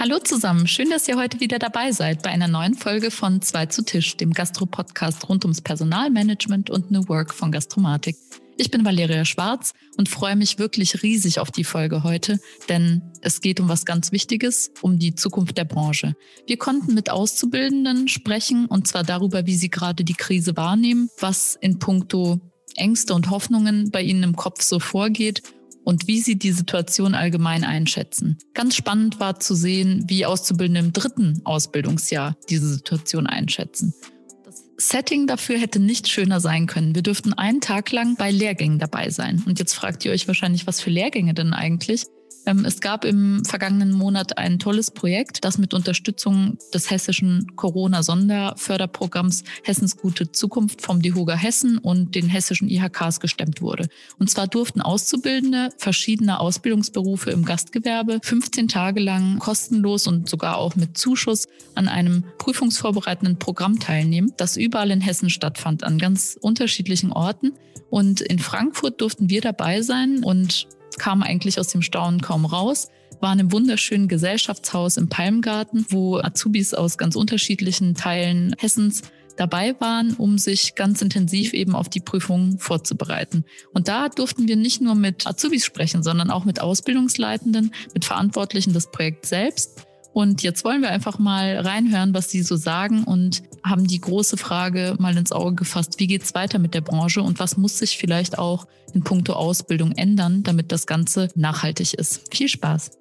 Hallo zusammen, schön, dass ihr heute wieder dabei seid bei einer neuen Folge von Zwei zu Tisch, dem Gastro-Podcast rund ums Personalmanagement und New Work von Gastromatik. Ich bin Valeria Schwarz und freue mich wirklich riesig auf die Folge heute, denn es geht um was ganz Wichtiges, um die Zukunft der Branche. Wir konnten mit Auszubildenden sprechen und zwar darüber, wie sie gerade die Krise wahrnehmen, was in puncto Ängste und Hoffnungen bei ihnen im Kopf so vorgeht und wie sie die Situation allgemein einschätzen. Ganz spannend war zu sehen, wie Auszubildende im dritten Ausbildungsjahr diese Situation einschätzen. Das Setting dafür hätte nicht schöner sein können. Wir dürften einen Tag lang bei Lehrgängen dabei sein. Und jetzt fragt ihr euch wahrscheinlich, was für Lehrgänge denn eigentlich? Ähm, es gab im vergangenen Monat ein tolles Projekt, das mit Unterstützung des hessischen Corona-Sonderförderprogramms Hessens gute Zukunft vom DEHOGA Hessen und den hessischen IHKs gestemmt wurde. Und zwar durften Auszubildende verschiedener Ausbildungsberufe im Gastgewerbe 15 Tage lang kostenlos und sogar auch mit Zuschuss an einem prüfungsvorbereitenden Programm teilnehmen, das überall in Hessen stattfand, an ganz unterschiedlichen Orten. Und in Frankfurt durften wir dabei sein und kam eigentlich aus dem Staunen kaum raus, waren im wunderschönen Gesellschaftshaus im Palmgarten, wo Azubis aus ganz unterschiedlichen Teilen Hessens dabei waren, um sich ganz intensiv eben auf die Prüfungen vorzubereiten. Und da durften wir nicht nur mit Azubis sprechen, sondern auch mit Ausbildungsleitenden, mit Verantwortlichen des Projekts selbst und jetzt wollen wir einfach mal reinhören, was Sie so sagen und haben die große Frage mal ins Auge gefasst. Wie geht es weiter mit der Branche und was muss sich vielleicht auch in puncto Ausbildung ändern, damit das Ganze nachhaltig ist? Viel Spaß!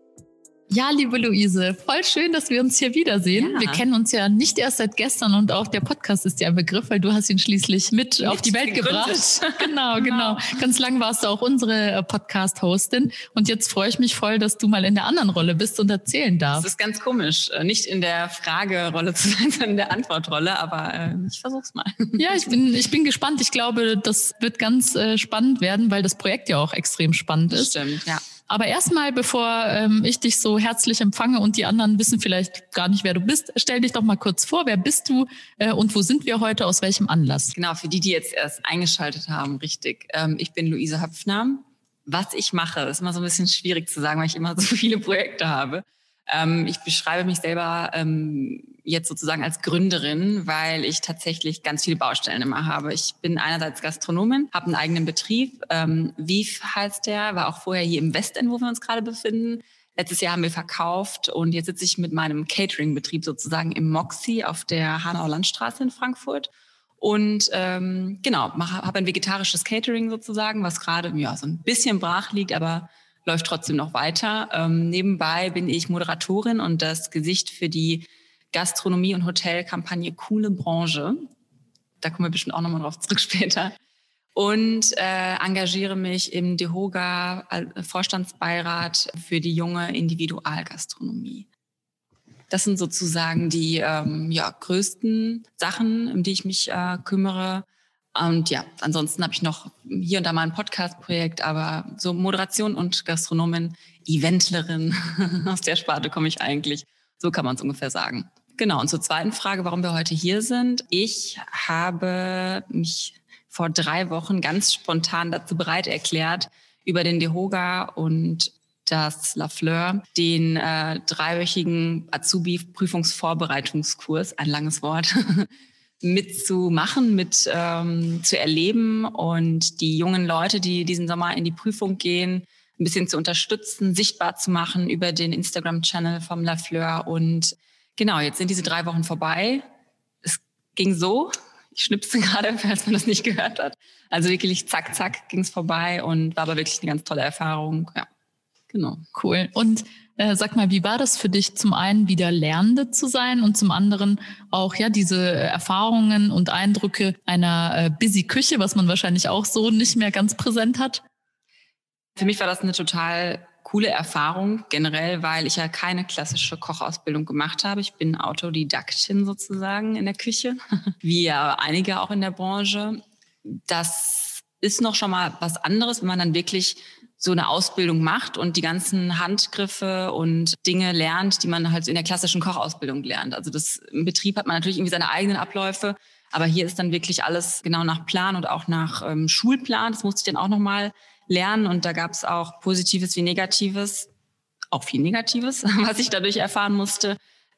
Ja, liebe Luise, voll schön, dass wir uns hier wiedersehen. Ja. Wir kennen uns ja nicht erst seit gestern und auch der Podcast ist ja ein Begriff, weil du hast ihn schließlich mit, mit auf die Welt gebracht. genau, genau, genau. Ganz lang warst du auch unsere äh, Podcast-Hostin und jetzt freue ich mich voll, dass du mal in der anderen Rolle bist und erzählen darfst. Das ist ganz komisch, äh, nicht in der Fragerolle zu sein, sondern in der Antwortrolle, aber äh, ich versuch's mal. ja, ich bin, ich bin gespannt. Ich glaube, das wird ganz äh, spannend werden, weil das Projekt ja auch extrem spannend ist. Stimmt, ja. Aber erstmal, bevor ähm, ich dich so herzlich empfange und die anderen wissen vielleicht gar nicht, wer du bist, stell dich doch mal kurz vor. Wer bist du äh, und wo sind wir heute? Aus welchem Anlass? Genau, für die, die jetzt erst eingeschaltet haben, richtig. Ähm, ich bin Luise Höpfner. Was ich mache, ist immer so ein bisschen schwierig zu sagen, weil ich immer so viele Projekte habe. Ähm, ich beschreibe mich selber ähm, jetzt sozusagen als Gründerin, weil ich tatsächlich ganz viele Baustellen immer habe. Ich bin einerseits Gastronomin, habe einen eigenen Betrieb. Ähm, Wief heißt der, war auch vorher hier im Westend, wo wir uns gerade befinden. Letztes Jahr haben wir verkauft und jetzt sitze ich mit meinem Catering-Betrieb sozusagen im Moxie auf der Hanauer Landstraße in Frankfurt. Und ähm, genau, habe ein vegetarisches Catering sozusagen, was gerade ja so ein bisschen brach liegt, aber läuft trotzdem noch weiter. Ähm, nebenbei bin ich Moderatorin und das Gesicht für die Gastronomie- und Hotelkampagne Coole Branche. Da kommen wir bestimmt auch nochmal drauf zurück später. Und äh, engagiere mich im DEHOGA äh, Vorstandsbeirat für die junge Individualgastronomie. Das sind sozusagen die ähm, ja, größten Sachen, um die ich mich äh, kümmere. Und ja, ansonsten habe ich noch hier und da mal ein Podcast-Projekt, aber so Moderation und Gastronomin, Eventlerin, aus der Sparte komme ich eigentlich. So kann man es ungefähr sagen. Genau, und zur zweiten Frage, warum wir heute hier sind. Ich habe mich vor drei Wochen ganz spontan dazu bereit erklärt, über den DeHoga und das La Fleur den äh, dreiwöchigen Azubi-Prüfungsvorbereitungskurs, ein langes Wort, mitzumachen, mit ähm, zu erleben und die jungen Leute, die diesen Sommer in die Prüfung gehen, ein bisschen zu unterstützen, sichtbar zu machen über den Instagram-Channel vom La Fleur. Und genau, jetzt sind diese drei Wochen vorbei. Es ging so. Ich schnipse gerade, falls man das nicht gehört hat. Also wirklich zack, zack ging es vorbei und war aber wirklich eine ganz tolle Erfahrung. Ja, genau. Cool. Und äh, sag mal, wie war das für dich, zum einen wieder Lernende zu sein und zum anderen auch ja diese Erfahrungen und Eindrücke einer äh, busy Küche, was man wahrscheinlich auch so nicht mehr ganz präsent hat? Für mich war das eine total coole Erfahrung generell, weil ich ja keine klassische Kochausbildung gemacht habe. Ich bin Autodidaktin sozusagen in der Küche, wie ja einige auch in der Branche. Das ist noch schon mal was anderes, wenn man dann wirklich so eine Ausbildung macht und die ganzen Handgriffe und Dinge lernt, die man halt in der klassischen Kochausbildung lernt. Also das im Betrieb hat man natürlich irgendwie seine eigenen Abläufe, aber hier ist dann wirklich alles genau nach Plan und auch nach ähm, Schulplan. Das musste ich dann auch nochmal lernen und da gab es auch Positives wie Negatives. auch viel Negatives, was ich dadurch erfahren musste.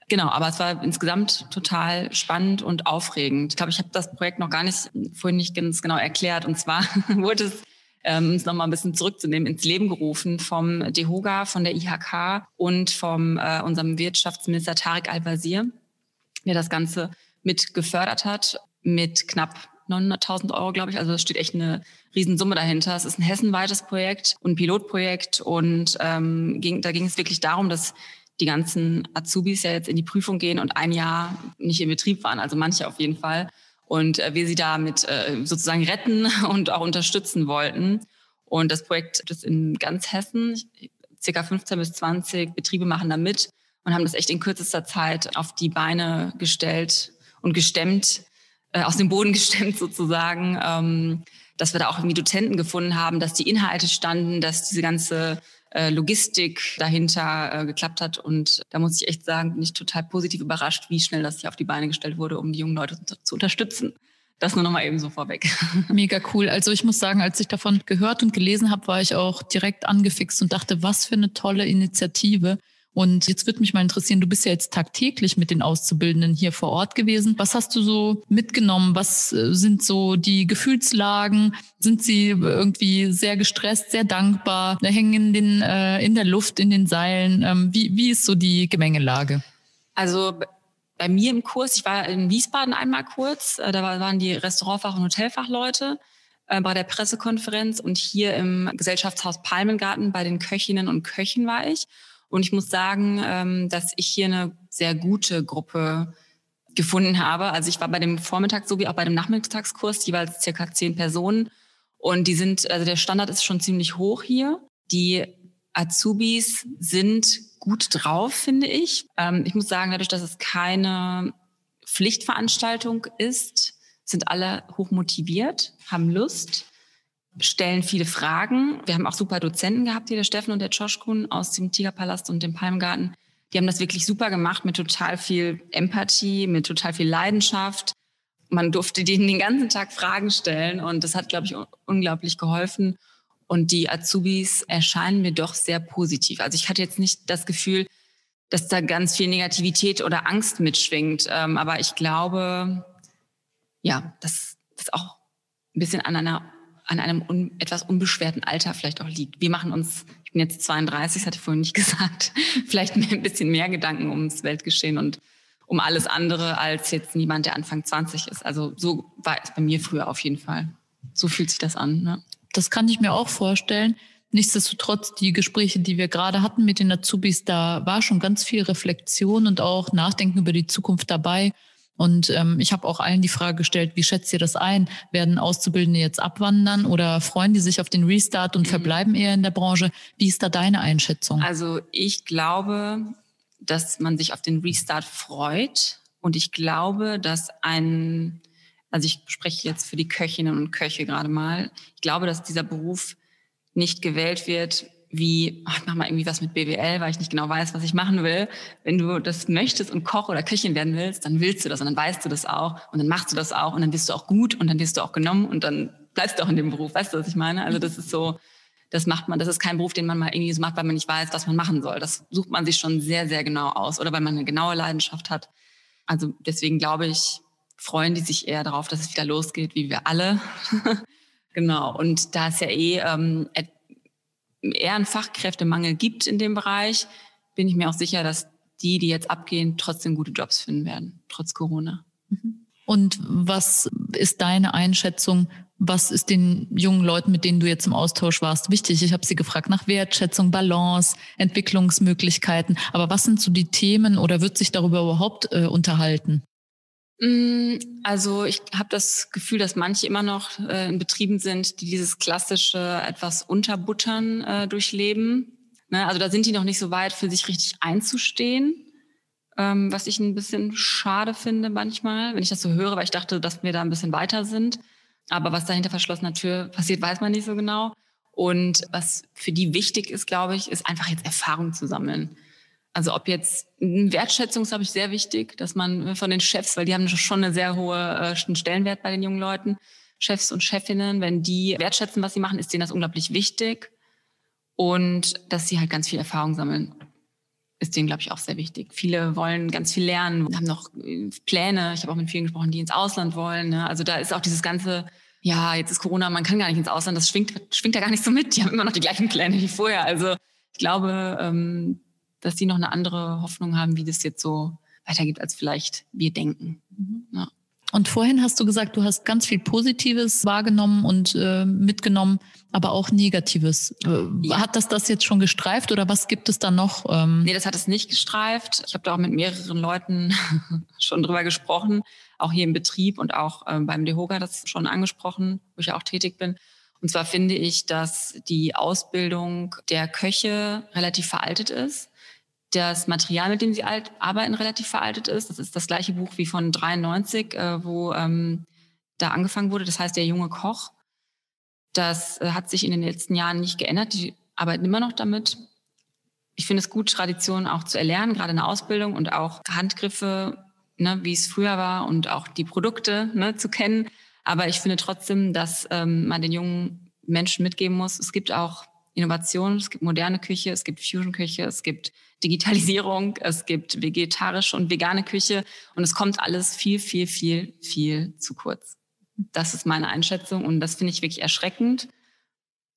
Genau, aber es war insgesamt total spannend und aufregend. Ich glaube, ich habe das Projekt noch gar nicht vorhin nicht ganz genau erklärt. Und zwar wurde es ähm, uns nochmal ein bisschen zurückzunehmen, ins Leben gerufen vom DEHOGA, von der IHK und vom äh, unserem Wirtschaftsminister Tarek Al-Wazir, der das Ganze mit gefördert hat, mit knapp 900.000 Euro, glaube ich. Also es steht echt eine Riesensumme dahinter. Es ist ein hessenweites Projekt und ein Pilotprojekt. Und ähm, ging, da ging es wirklich darum, dass die ganzen Azubis ja jetzt in die Prüfung gehen und ein Jahr nicht im Betrieb waren, also manche auf jeden Fall. Und äh, wir sie damit äh, sozusagen retten und auch unterstützen wollten. Und das Projekt ist in ganz Hessen. Circa 15 bis 20 Betriebe machen da mit und haben das echt in kürzester Zeit auf die Beine gestellt und gestemmt, äh, aus dem Boden gestemmt sozusagen, ähm, dass wir da auch irgendwie Dozenten gefunden haben, dass die Inhalte standen, dass diese ganze Logistik dahinter äh, geklappt hat. Und da muss ich echt sagen, bin ich total positiv überrascht, wie schnell das hier auf die Beine gestellt wurde, um die jungen Leute zu, unterstützen. Das nur noch mal eben so vorweg. Mega cool. Also ich muss sagen, als ich davon gehört und gelesen habe, war ich auch direkt angefixt und dachte, was für eine tolle Initiative. Und jetzt würde mich mal interessieren, du bist ja jetzt tagtäglich mit den Auszubildenden hier vor Ort gewesen. Was hast du so mitgenommen? Was äh, sind so die Gefühlslagen? Sind sie irgendwie sehr gestresst, sehr dankbar, hängen in, den, äh, in der Luft, in den Seilen? Ähm, wie, wie ist so die Gemengelage? Also bei mir im Kurs, ich war in Wiesbaden einmal kurz, äh, da waren die Restaurantfach- und Hotelfachleute bei der Pressekonferenz und hier im Gesellschaftshaus Palmengarten bei den Köchinnen und Köchen war ich. Und ich muss sagen, ähm, dass ich hier eine sehr gute Gruppe gefunden habe. Also ich war bei dem Vormittags- sowie auch bei dem Nachmittagskurs jeweils circa zehn Personen. Und die sind, also der Standard ist schon ziemlich hoch hier. Die Azubis sind gut drauf, finde ich. Ähm, ich muss sagen, dadurch, dass es keine Pflichtveranstaltung ist, sind alle hoch motiviert, haben Lust stellen viele Fragen. Wir haben auch super Dozenten gehabt, hier der Steffen und der Joschkun aus dem Tigerpalast und dem Palmgarten. Die haben das wirklich super gemacht mit total viel Empathie, mit total viel Leidenschaft. Man durfte denen den ganzen Tag Fragen stellen und das hat, glaube ich, unglaublich geholfen. Und die Azubis erscheinen mir doch sehr positiv. Also ich hatte jetzt nicht das Gefühl, dass da ganz viel Negativität oder Angst mitschwingt. Ähm, aber ich glaube, ja, dass das auch ein bisschen an einer an einem un, etwas unbeschwerten Alter vielleicht auch liegt. Wir machen uns, ich bin jetzt 32, das hatte ich vorhin nicht gesagt, vielleicht ein bisschen mehr Gedanken ums Weltgeschehen und um alles andere als jetzt niemand, der Anfang 20 ist. Also so war es bei mir früher auf jeden Fall. So fühlt sich das an. Ne? Das kann ich mir auch vorstellen. Nichtsdestotrotz, die Gespräche, die wir gerade hatten mit den Azubis, da war schon ganz viel Reflexion und auch Nachdenken über die Zukunft dabei. Und ähm, ich habe auch allen die Frage gestellt, wie schätzt ihr das ein? Werden Auszubildende jetzt abwandern oder freuen die sich auf den Restart und mhm. verbleiben eher in der Branche? Wie ist da deine Einschätzung? Also ich glaube, dass man sich auf den Restart freut. Und ich glaube, dass ein, also ich spreche jetzt für die Köchinnen und Köche gerade mal, ich glaube, dass dieser Beruf nicht gewählt wird, wie, ach, ich mach mal irgendwie was mit BWL, weil ich nicht genau weiß, was ich machen will. Wenn du das möchtest und Koch oder Köchin werden willst, dann willst du das und dann weißt du das auch und dann machst du das auch und dann bist du auch gut und dann wirst du auch genommen und dann bleibst du auch in dem Beruf. Weißt du, was ich meine? Also das ist so, das macht man, das ist kein Beruf, den man mal irgendwie so macht, weil man nicht weiß, was man machen soll. Das sucht man sich schon sehr, sehr genau aus oder weil man eine genaue Leidenschaft hat. Also deswegen glaube ich, freuen die sich eher darauf, dass es wieder losgeht, wie wir alle. genau. Und da ist ja eh ähm, eher einen Fachkräftemangel gibt in dem Bereich, bin ich mir auch sicher, dass die, die jetzt abgehen, trotzdem gute Jobs finden werden, trotz Corona. Mhm. Und was ist deine Einschätzung? Was ist den jungen Leuten, mit denen du jetzt im Austausch warst, wichtig? Ich habe sie gefragt nach Wertschätzung, Balance, Entwicklungsmöglichkeiten. Aber was sind so die Themen oder wird sich darüber überhaupt äh, unterhalten? Mm, also ich habe das Gefühl, dass manche immer noch äh, in Betrieben sind, die dieses klassische etwas unterbuttern äh, durchleben. Ne? Also da sind die noch nicht so weit, für sich richtig einzustehen, ähm, was ich ein bisschen schade finde manchmal, wenn ich das so höre, weil ich dachte, dass wir da ein bisschen weiter sind. Aber was dahinter verschlossener Tür passiert, weiß man nicht so genau. Und was für die wichtig ist, glaube ich, ist einfach jetzt Erfahrung zu sammeln. Also ob jetzt Wertschätzung ist, glaube ich, sehr wichtig, dass man von den Chefs, weil die haben schon einen sehr hohen äh, Stellenwert bei den jungen Leuten, Chefs und Chefinnen, wenn die wertschätzen, was sie machen, ist denen das unglaublich wichtig und dass sie halt ganz viel Erfahrung sammeln. ist denen, glaube ich, auch sehr wichtig. Viele wollen ganz viel lernen, haben noch äh, Pläne. Ich habe auch mit vielen gesprochen, die ins Ausland wollen. Ne? Also da ist auch dieses ganze, ja, jetzt ist Corona, man kann gar nicht ins Ausland. Das schwingt, schwingt da gar nicht so mit. Die haben immer noch die gleichen Pläne wie vorher. Also ich glaube, ähm, dass die noch eine andere Hoffnung haben, wie das jetzt so weitergeht, als vielleicht wir denken. Mhm. Ja. Und vorhin hast du gesagt, du hast ganz viel Positives wahrgenommen und äh, mitgenommen, aber auch Negatives. Äh, ja. Hat das das jetzt schon gestreift oder was gibt es da noch? Ähm? Nee, das hat es nicht gestreift. Ich habe da auch mit mehreren Leuten schon drüber gesprochen, auch hier im Betrieb und auch äh, beim DeHoga das schon angesprochen, wo ich ja auch tätig bin. Und zwar finde ich, dass die Ausbildung der Köche relativ veraltet ist das Material, mit dem sie alt, arbeiten, relativ veraltet ist. Das ist das gleiche Buch wie von 93, äh, wo ähm, da angefangen wurde. Das heißt, der junge Koch. Das äh, hat sich in den letzten Jahren nicht geändert. Die arbeiten immer noch damit. Ich finde es gut, Traditionen auch zu erlernen, gerade in der Ausbildung und auch Handgriffe, ne, wie es früher war und auch die Produkte ne, zu kennen. Aber ich finde trotzdem, dass ähm, man den jungen Menschen mitgeben muss. Es gibt auch Innovation, es gibt moderne Küche, es gibt Fusion-Küche, es gibt Digitalisierung, es gibt vegetarische und vegane Küche und es kommt alles viel, viel, viel, viel zu kurz. Das ist meine Einschätzung und das finde ich wirklich erschreckend.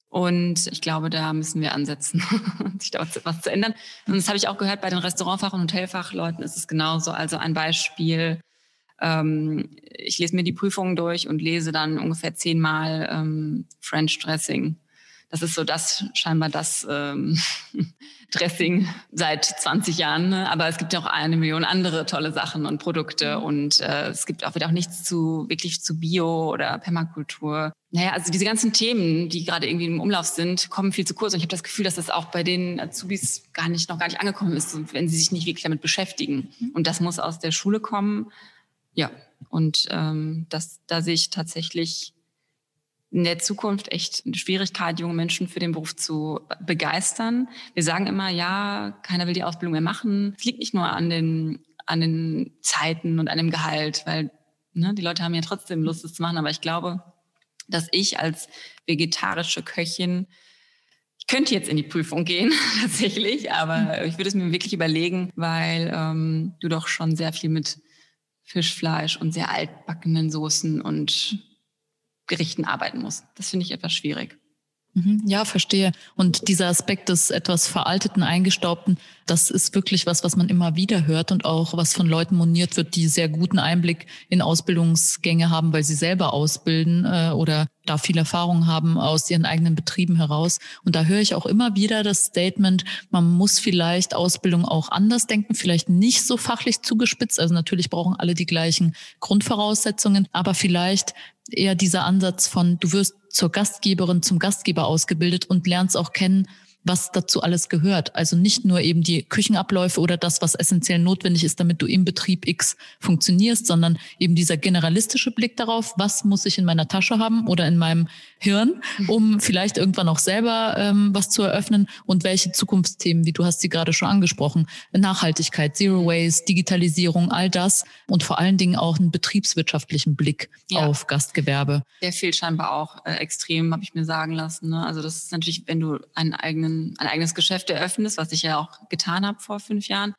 Und ich glaube, da müssen wir ansetzen, sich da was zu ändern. Und das habe ich auch gehört bei den Restaurantfach- und Hotelfachleuten ist es genauso. Also ein Beispiel, ähm, ich lese mir die Prüfungen durch und lese dann ungefähr zehnmal ähm, French Dressing das ist so das scheinbar das ähm, Dressing seit 20 Jahren. Ne? Aber es gibt ja auch eine Million andere tolle Sachen und Produkte mhm. und äh, es gibt auch wieder auch nichts zu wirklich zu Bio oder Permakultur. Naja, also diese ganzen Themen, die gerade irgendwie im Umlauf sind, kommen viel zu kurz. Und ich habe das Gefühl, dass das auch bei den Azubis gar nicht noch gar nicht angekommen ist, wenn sie sich nicht wirklich damit beschäftigen. Mhm. Und das muss aus der Schule kommen. Ja, und ähm, das, da sehe ich tatsächlich in der Zukunft echt eine Schwierigkeit, junge Menschen für den Beruf zu begeistern. Wir sagen immer, ja, keiner will die Ausbildung mehr machen. Es liegt nicht nur an den, an den Zeiten und an dem Gehalt, weil ne, die Leute haben ja trotzdem Lust, es zu machen. Aber ich glaube, dass ich als vegetarische Köchin ich könnte jetzt in die Prüfung gehen, tatsächlich, aber ich würde es mir wirklich überlegen, weil ähm, du doch schon sehr viel mit Fischfleisch und sehr altbackenen Soßen und Gerichten arbeiten muss. Das finde ich etwas schwierig. Mhm. Ja, verstehe. Und dieser Aspekt des etwas veralteten, eingestaubten, das ist wirklich was, was man immer wieder hört und auch was von Leuten moniert wird, die sehr guten Einblick in Ausbildungsgänge haben, weil sie selber ausbilden äh, oder da viel Erfahrung haben aus ihren eigenen Betrieben heraus. Und da höre ich auch immer wieder das Statement, man muss vielleicht Ausbildung auch anders denken, vielleicht nicht so fachlich zugespitzt. Also natürlich brauchen alle die gleichen Grundvoraussetzungen, aber vielleicht eher dieser Ansatz von, du wirst zur Gastgeberin, zum Gastgeber ausgebildet und lernst auch kennen, was dazu alles gehört. Also nicht nur eben die Küchenabläufe oder das, was essentiell notwendig ist, damit du im Betrieb X funktionierst, sondern eben dieser generalistische Blick darauf, was muss ich in meiner Tasche haben oder in meinem Hirn, um vielleicht irgendwann auch selber ähm, was zu eröffnen und welche Zukunftsthemen, wie du hast sie gerade schon angesprochen, Nachhaltigkeit, Zero Waste, Digitalisierung, all das und vor allen Dingen auch einen betriebswirtschaftlichen Blick ja. auf Gastgewerbe. Der fehlt scheinbar auch äh, extrem, habe ich mir sagen lassen. Ne? Also das ist natürlich, wenn du einen eigenen ein, ein eigenes Geschäft eröffnest, was ich ja auch getan habe vor fünf Jahren,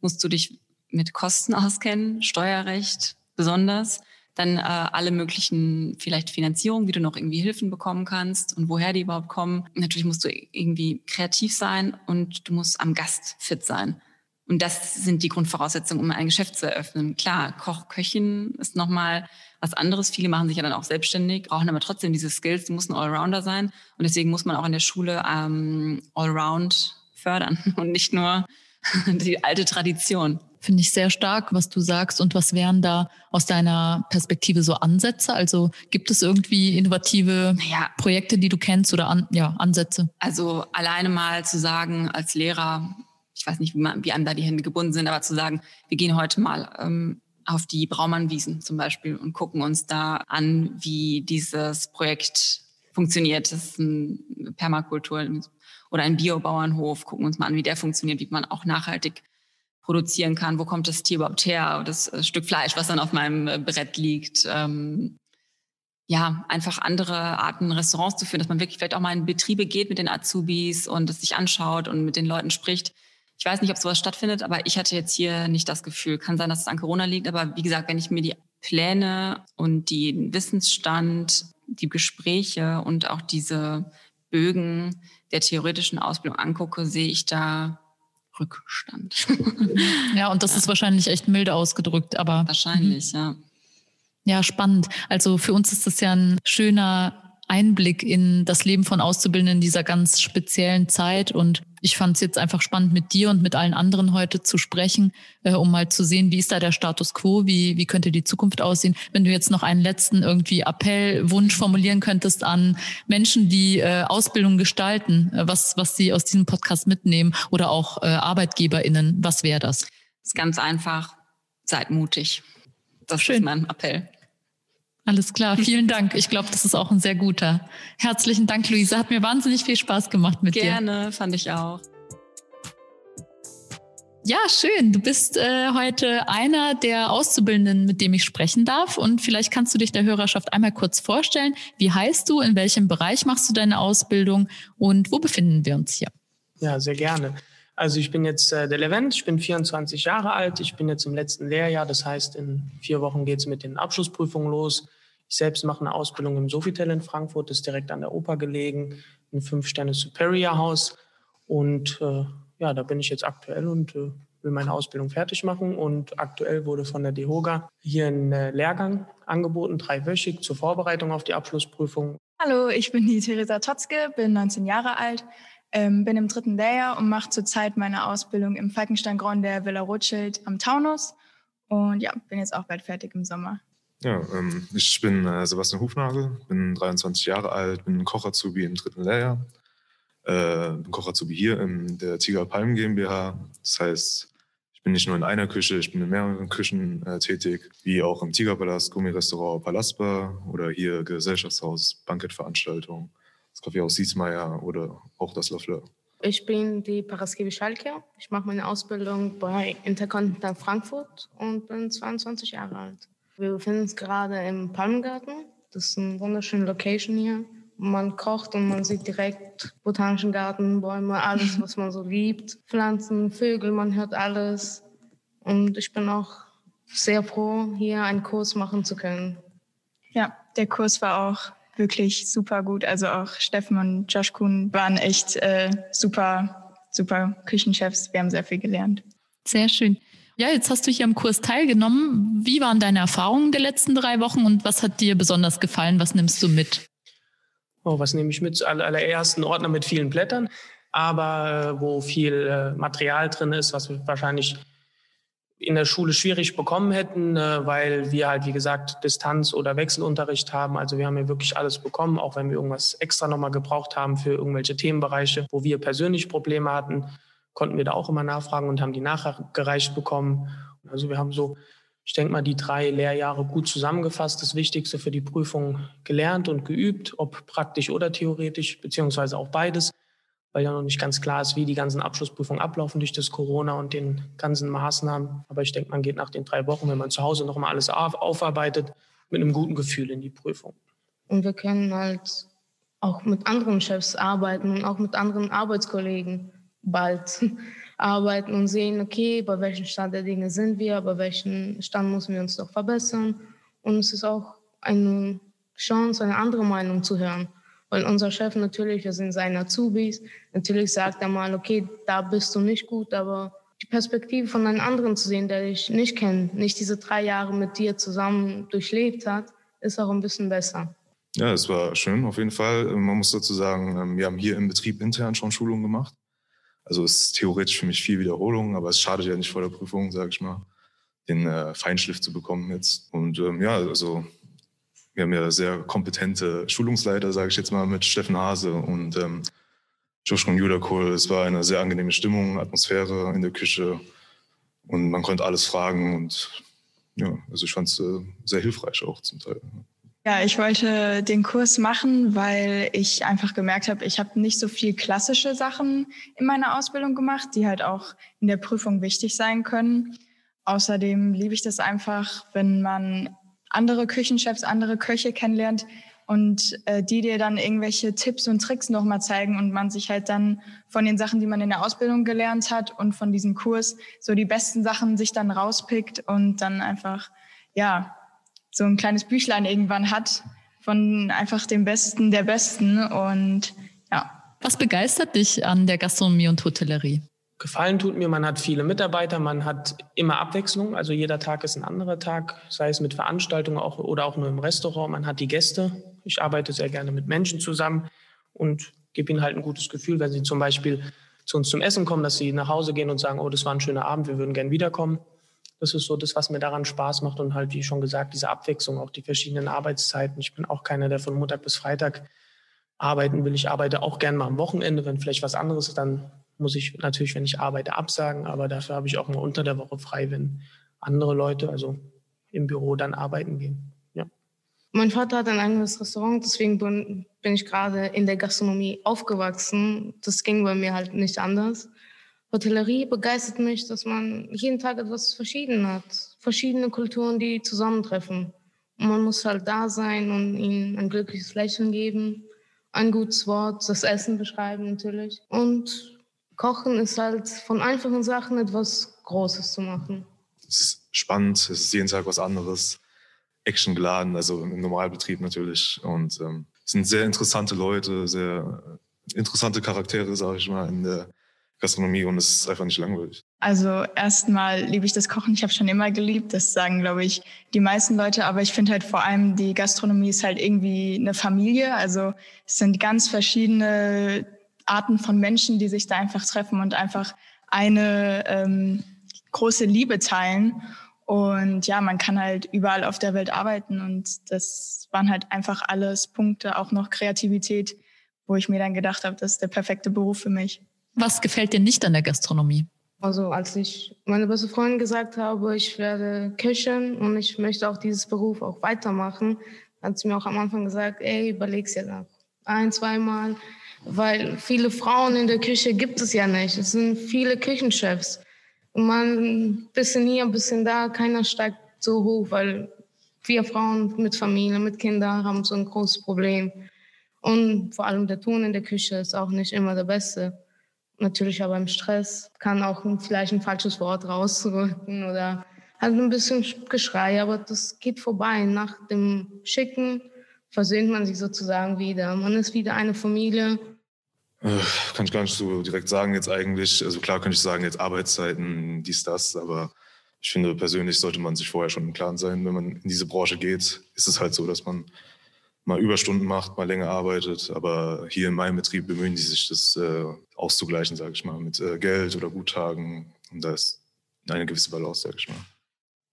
musst du dich mit Kosten auskennen, Steuerrecht besonders, dann äh, alle möglichen vielleicht Finanzierung, wie du noch irgendwie Hilfen bekommen kannst und woher die überhaupt kommen. Natürlich musst du irgendwie kreativ sein und du musst am Gast fit sein. Und das sind die Grundvoraussetzungen, um ein Geschäft zu eröffnen. Klar, Koch, Köchin ist nochmal was anderes. Viele machen sich ja dann auch selbstständig, brauchen aber trotzdem diese Skills. Du musst ein Allrounder sein. Und deswegen muss man auch in der Schule ähm, Allround fördern und nicht nur die alte Tradition. Finde ich sehr stark, was du sagst. Und was wären da aus deiner Perspektive so Ansätze? Also gibt es irgendwie innovative naja, Projekte, die du kennst oder an, ja, Ansätze? Also alleine mal zu sagen, als Lehrer, ich weiß nicht, wie, man, wie einem da die Hände gebunden sind, aber zu sagen, wir gehen heute mal ähm, auf die Braumannwiesen zum Beispiel und gucken uns da an, wie dieses Projekt funktioniert. Das ist ein Permakultur oder ein Biobauernhof. Gucken uns mal an, wie der funktioniert, wie man auch nachhaltig produzieren kann. Wo kommt das Tier überhaupt her? Das Stück Fleisch, was dann auf meinem äh, Brett liegt. Ähm, ja, einfach andere Arten Restaurants zu führen, dass man wirklich vielleicht auch mal in Betriebe geht mit den Azubis und es sich anschaut und mit den Leuten spricht Ich weiß nicht, ob sowas stattfindet, aber ich hatte jetzt hier nicht das Gefühl. Kann sein, dass es an Corona liegt, aber wie gesagt, wenn ich mir die Pläne und den Wissensstand, die Gespräche und auch diese Bögen der theoretischen Ausbildung angucke, sehe ich da Rückstand. ja, und das ja. ist wahrscheinlich echt milde ausgedrückt, aber. Wahrscheinlich, ja. Ja, spannend. Also für uns ist das ja ein schöner Einblick in das Leben von Auszubildenden in dieser ganz speziellen Zeit. Und ich fand es jetzt einfach spannend, mit dir und mit allen anderen heute zu sprechen, äh, um mal zu sehen, wie ist da der Status quo, wie, wie könnte die Zukunft aussehen. Wenn du jetzt noch einen letzten irgendwie Appell, Wunsch formulieren könntest an Menschen, die äh, Ausbildung gestalten, äh, was, was sie aus diesem Podcast mitnehmen oder auch äh, ArbeitgeberInnen, was wäre das? Das ist ganz einfach, seid mutig. Das Schön. ist mein Appell. Alles klar, vielen Dank. Ich glaube, das ist auch ein sehr guter. Herzlichen Dank, Luise. Hat mir wahnsinnig viel Spaß gemacht mit Gerne, dir. Gerne, fand ich auch. Ja, schön. Du bist äh, heute einer der Auszubildenden, mit dem ich sprechen darf. Und vielleicht kannst du dich der Hörerschaft einmal kurz vorstellen. Wie heißt du? In welchem Bereich machst du deine Ausbildung? Und wo befinden wir uns hier? Ja, sehr gerne. Also ich bin jetzt äh, der Levent, ich bin 24 Jahre alt, ich bin jetzt im letzten Lehrjahr, das heißt in vier Wochen geht es mit den Abschlussprüfungen los. Ich selbst mache eine Ausbildung im Sofitel in Frankfurt, das ist direkt an der Oper gelegen, ein Fünf-Sterne Superior Haus und äh, ja, da bin ich jetzt aktuell und äh, will meine Ausbildung fertig machen. Und aktuell wurde von der DEHOGA hier ein äh, Lehrgang angeboten, dreiwöchig zur Vorbereitung auf die Abschlussprüfung. Hallo, ich bin die Theresa Totzke, bin 19 Jahre alt, ähm, bin im dritten Lehrjahr und mache zurzeit meine Ausbildung im Falkenstein-Grauen der Villa Rothschild am Taunus. Und ja, bin jetzt auch bald fertig im Sommer. Ja, ähm, ich bin äh, Sebastian Hufnagel, bin 23 Jahre alt, bin Kochazubi im dritten Lehrjahr. Äh, bin Kochazubi hier in der Tiger Palm GmbH. Das heißt, ich bin nicht nur in einer Küche, ich bin in mehreren Küchen äh, tätig, wie auch im Tigerpalast, Gummirestaurant Palastbar oder hier Gesellschaftshaus, Bankettveranstaltungen das Kaffeehaus Siesmeier oder auch das Löffler. Ich bin die Paraskevi Schalke. Ich mache meine Ausbildung bei Intercontinental Frankfurt und bin 22 Jahre alt. Wir befinden uns gerade im Palmgarten. Das ist eine wunderschöne Location hier. Man kocht und man sieht direkt botanischen Garten, Bäume, alles, was man so liebt. Pflanzen, Vögel, man hört alles. Und ich bin auch sehr froh, hier einen Kurs machen zu können. Ja, der Kurs war auch wirklich super gut. Also auch Steffen und Josh Kuhn waren echt äh, super, super Küchenchefs. Wir haben sehr viel gelernt. Sehr schön. Ja, jetzt hast du hier am Kurs teilgenommen. Wie waren deine Erfahrungen der letzten drei Wochen und was hat dir besonders gefallen? Was nimmst du mit? Oh, was nehme ich mit? Allererst ein Ordner mit vielen Blättern, aber äh, wo viel äh, Material drin ist, was wahrscheinlich in der Schule schwierig bekommen hätten, äh, weil wir halt, wie gesagt, Distanz- oder Wechselunterricht haben. Also wir haben ja wirklich alles bekommen, auch wenn wir irgendwas extra nochmal gebraucht haben für irgendwelche Themenbereiche, wo wir persönlich Probleme hatten, konnten wir da auch immer nachfragen und haben die nachgereicht bekommen. Also wir haben so, ich denke mal, die drei Lehrjahre gut zusammengefasst, das Wichtigste für die Prüfung gelernt und geübt, ob praktisch oder theoretisch, beziehungsweise auch beides weil ja noch nicht ganz klar ist, wie die ganzen Abschlussprüfungen ablaufen durch das Corona und den ganzen Maßnahmen. Aber ich denke, man geht nach den drei Wochen, wenn man zu Hause noch mal alles aufarbeitet, mit einem guten Gefühl in die Prüfung. Und wir können halt auch mit anderen Chefs arbeiten und auch mit anderen Arbeitskollegen bald arbeiten und sehen, okay, bei welchem Stand der Dinge sind wir, bei welchem Stand müssen wir uns doch verbessern. Und es ist auch eine Chance, eine andere Meinung zu hören. Weil unser Chef natürlich, wir sind seine Azubis, natürlich sagt er mal, okay, da bist du nicht gut, aber die Perspektive von einem anderen zu sehen, der dich nicht kennt, nicht diese drei Jahre mit dir zusammen durchlebt hat, ist auch ein bisschen besser. Ja, es war schön auf jeden Fall. Man muss dazu sagen, ähm, wir haben hier im Betrieb intern schon Schulungen gemacht. Also es ist theoretisch für mich viel Wiederholung, aber es schadet ja nicht vor der Prüfung, sage ich mal, den äh, Feinschliff zu bekommen jetzt. Und ähm, ja, also wir haben ja sehr kompetente Schulungsleiter, sage ich jetzt mal, mit Steffen Hase und ähm, Joshua Judakohl. Es war eine sehr angenehme Stimmung, Atmosphäre in der Küche und man konnte alles fragen und ja, also ich fand es äh, sehr hilfreich auch zum Teil. Ja, ich wollte den Kurs machen, weil ich einfach gemerkt habe, ich habe nicht so viel klassische Sachen in meiner Ausbildung gemacht, die halt auch in der Prüfung wichtig sein können. Außerdem liebe ich das einfach, wenn man andere Küchenchefs, andere Köche kennenlernt und äh, die dir dann irgendwelche Tipps und Tricks nochmal zeigen und man sich halt dann von den Sachen, die man in der Ausbildung gelernt hat und von diesem Kurs so die besten Sachen sich dann rauspickt und dann einfach, ja, so ein kleines Büchlein irgendwann hat von einfach dem Besten der Besten und ja. Was begeistert dich an der Gastronomie und Hotellerie? Gefallen tut mir, man hat viele Mitarbeiter, man hat immer Abwechslung, also jeder Tag ist ein anderer Tag, sei es mit Veranstaltungen auch, oder auch nur im Restaurant. Man hat die Gäste. Ich arbeite sehr gerne mit Menschen zusammen und gebe ihnen halt ein gutes Gefühl, wenn sie zum Beispiel zu uns zum Essen kommen, dass sie nach Hause gehen und sagen, oh, das war ein schöner Abend, wir würden gern wiederkommen. Das ist so das, was mir daran Spaß macht und halt, wie schon gesagt, diese Abwechslung, auch die verschiedenen Arbeitszeiten. Ich bin auch keiner, der von Montag bis Freitag arbeiten will. Ich arbeite auch gern mal am Wochenende, wenn vielleicht was anderes ist, dann muss ich natürlich, wenn ich arbeite, absagen, aber dafür habe ich auch mal unter der Woche frei, wenn andere Leute, also im Büro, dann arbeiten gehen. Ja. Mein Vater hat ein eigenes Restaurant, deswegen bin, bin ich gerade in der Gastronomie aufgewachsen. Das ging bei mir halt nicht anders. Hotellerie begeistert mich, dass man jeden Tag etwas Verschiedenes hat. Verschiedene Kulturen, die zusammentreffen. Und man muss halt da sein und ihnen ein glückliches Lächeln geben, ein gutes Wort, das Essen beschreiben natürlich. Und Kochen ist halt von einfachen Sachen etwas Großes zu machen. Es ist spannend, es ist jeden Tag was anderes, actiongeladen, also im Normalbetrieb natürlich. Und ähm, es sind sehr interessante Leute, sehr interessante Charaktere, sage ich mal, in der Gastronomie und es ist einfach nicht langweilig. Also erstmal liebe ich das Kochen. Ich habe schon immer geliebt. Das sagen, glaube ich, die meisten Leute. Aber ich finde halt vor allem, die Gastronomie ist halt irgendwie eine Familie. Also es sind ganz verschiedene Arten von Menschen, die sich da einfach treffen und einfach eine ähm, große Liebe teilen. Und ja, man kann halt überall auf der Welt arbeiten und das waren halt einfach alles Punkte, auch noch Kreativität, wo ich mir dann gedacht habe, das ist der perfekte Beruf für mich. Was gefällt dir nicht an der Gastronomie? Also als ich meine beste Freundin gesagt habe, ich werde Köchin und ich möchte auch dieses Beruf auch weitermachen, hat sie mir auch am Anfang gesagt, ey, überleg's ja noch ein, zweimal weil viele Frauen in der Küche gibt es ja nicht. Es sind viele Küchenchefs. Und man ein bisschen hier, ein bisschen da, keiner steigt so hoch, weil wir Frauen mit Familie, mit Kindern haben so ein großes Problem. Und vor allem der Ton in der Küche ist auch nicht immer der beste. Natürlich aber im Stress kann auch vielleicht ein falsches Wort rausrücken oder halt ein bisschen Geschrei, aber das geht vorbei. Nach dem Schicken versöhnt man sich sozusagen wieder. Man ist wieder eine Familie. Äh, kann ich gar nicht so direkt sagen jetzt eigentlich. Also klar könnte ich sagen, jetzt Arbeitszeiten, dies, das, aber ich finde persönlich sollte man sich vorher schon im Klaren sein, wenn man in diese Branche geht, ist es halt so, dass man mal Überstunden macht, mal länger arbeitet. Aber hier in meinem Betrieb bemühen die sich, das äh, auszugleichen, sage ich mal, mit äh, Geld oder Guttagen. Und da ist eine gewisse Balance, sage ich mal.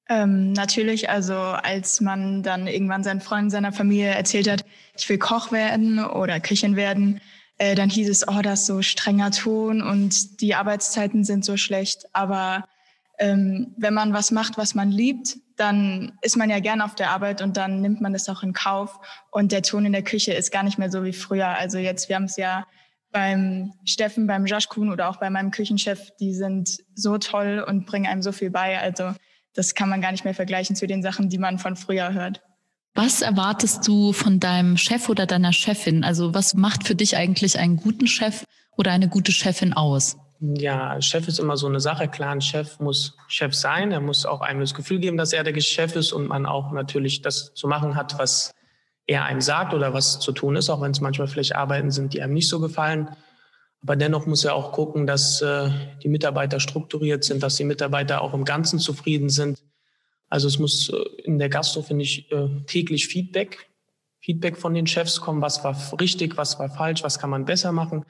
Ähm, natürlich, also als man dann irgendwann seinen Freunden, seiner Familie erzählt hat, ich will Koch werden oder Köchin werden, äh, dann hieß es, oh, das ist so strenger Ton und die Arbeitszeiten sind so schlecht. Aber ähm, wenn man was macht, was man liebt, dann ist man ja gern auf der Arbeit und dann nimmt man das auch in Kauf. Und der Ton in der Küche ist gar nicht mehr so wie früher. Also jetzt, wir haben es ja beim Steffen, beim Jaschkun oder auch bei meinem Küchenchef, die sind so toll und bringen einem so viel bei. Also das kann man gar nicht mehr vergleichen zu den Sachen, die man von früher hört. Was erwartest du von deinem Chef oder deiner Chefin? Also was macht für dich eigentlich einen guten Chef oder eine gute Chefin aus? Ja, Chef ist immer so eine Sache. Klar, ein Chef muss Chef sein. Er muss auch einem das Gefühl geben, dass er der Chef ist und man auch natürlich das zu machen hat, was er einem sagt oder was zu tun ist, auch wenn es manchmal vielleicht Arbeiten sind, die einem nicht so gefallen. Aber dennoch muss er auch gucken, dass äh, die Mitarbeiter strukturiert sind, dass die Mitarbeiter auch im Ganzen zufrieden sind. Also es muss äh, in der Gastro, finde ich, äh, täglich Feedback, Feedback von den Chefs kommen, was war richtig, was war falsch, was kann man besser machen,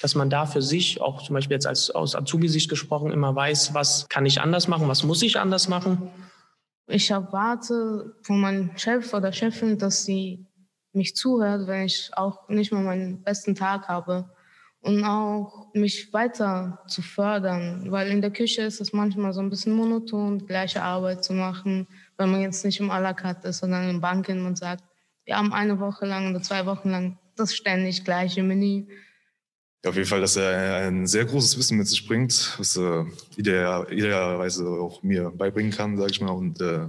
dass man da für sich, auch zum Beispiel jetzt als aus Azubi-Sicht gesprochen, immer weiß, was kann ich anders machen, was muss ich anders machen. Ich erwarte von meinem Chef oder Chefin, dass sie mich zuhört, wenn ich auch nicht mal meinen besten Tag habe und auch mich weiter zu fördern, weil in der Küche ist es manchmal so ein bisschen monoton, gleiche Arbeit zu machen, wenn man jetzt nicht im à la carte ist, sondern im Banken und sagt, wir haben eine Woche lang oder zwei Wochen lang das ständig gleiche Menü. Auf jeden Fall, dass er ein sehr großes Wissen mit sich bringt, was er idealerweise auch mir beibringen kann, sage ich mal, und äh,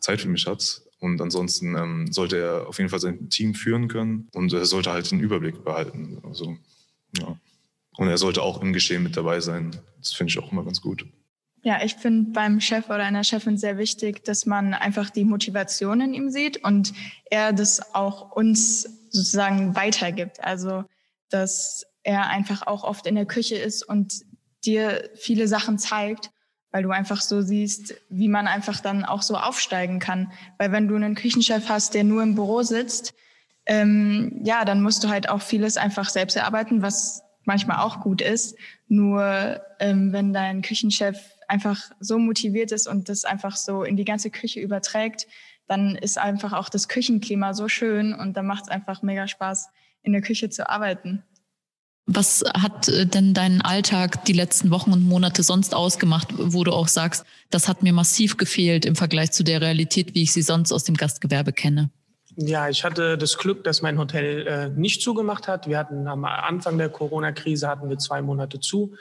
Zeit für mich hat. Und ansonsten ähm, sollte er auf jeden Fall sein Team führen können und er sollte halt den Überblick behalten. Also, ja. Und er sollte auch im Geschehen mit dabei sein. Das finde ich auch immer ganz gut. Ja, ich finde beim Chef oder einer Chefin sehr wichtig, dass man einfach die Motivation in ihm sieht und er das auch uns sozusagen weitergibt. Also, dass er einfach auch oft in der Küche ist und dir viele Sachen zeigt, weil du einfach so siehst, wie man einfach dann auch so aufsteigen kann. Weil wenn du einen Küchenchef hast, der nur im Büro sitzt, ähm, ja, dann musst du halt auch vieles einfach selbst erarbeiten, was manchmal auch gut ist. Nur ähm, wenn dein Küchenchef einfach so motiviert ist und das einfach so in die ganze Küche überträgt, dann ist einfach auch das Küchenklima so schön und dann macht es einfach mega Spaß, in der Küche zu arbeiten. Was hat äh, denn deinen Alltag die letzten Wochen und Monate sonst ausgemacht, wo du auch sagst, das hat mir massiv gefehlt im Vergleich zu der Realität, wie ich sie sonst aus dem Gastgewerbe kenne? Ja, ich hatte das Glück, dass mein Hotel äh, nicht zugemacht hat. Wir hatten am Anfang der Corona-Krise hatten wir zwei Monate zu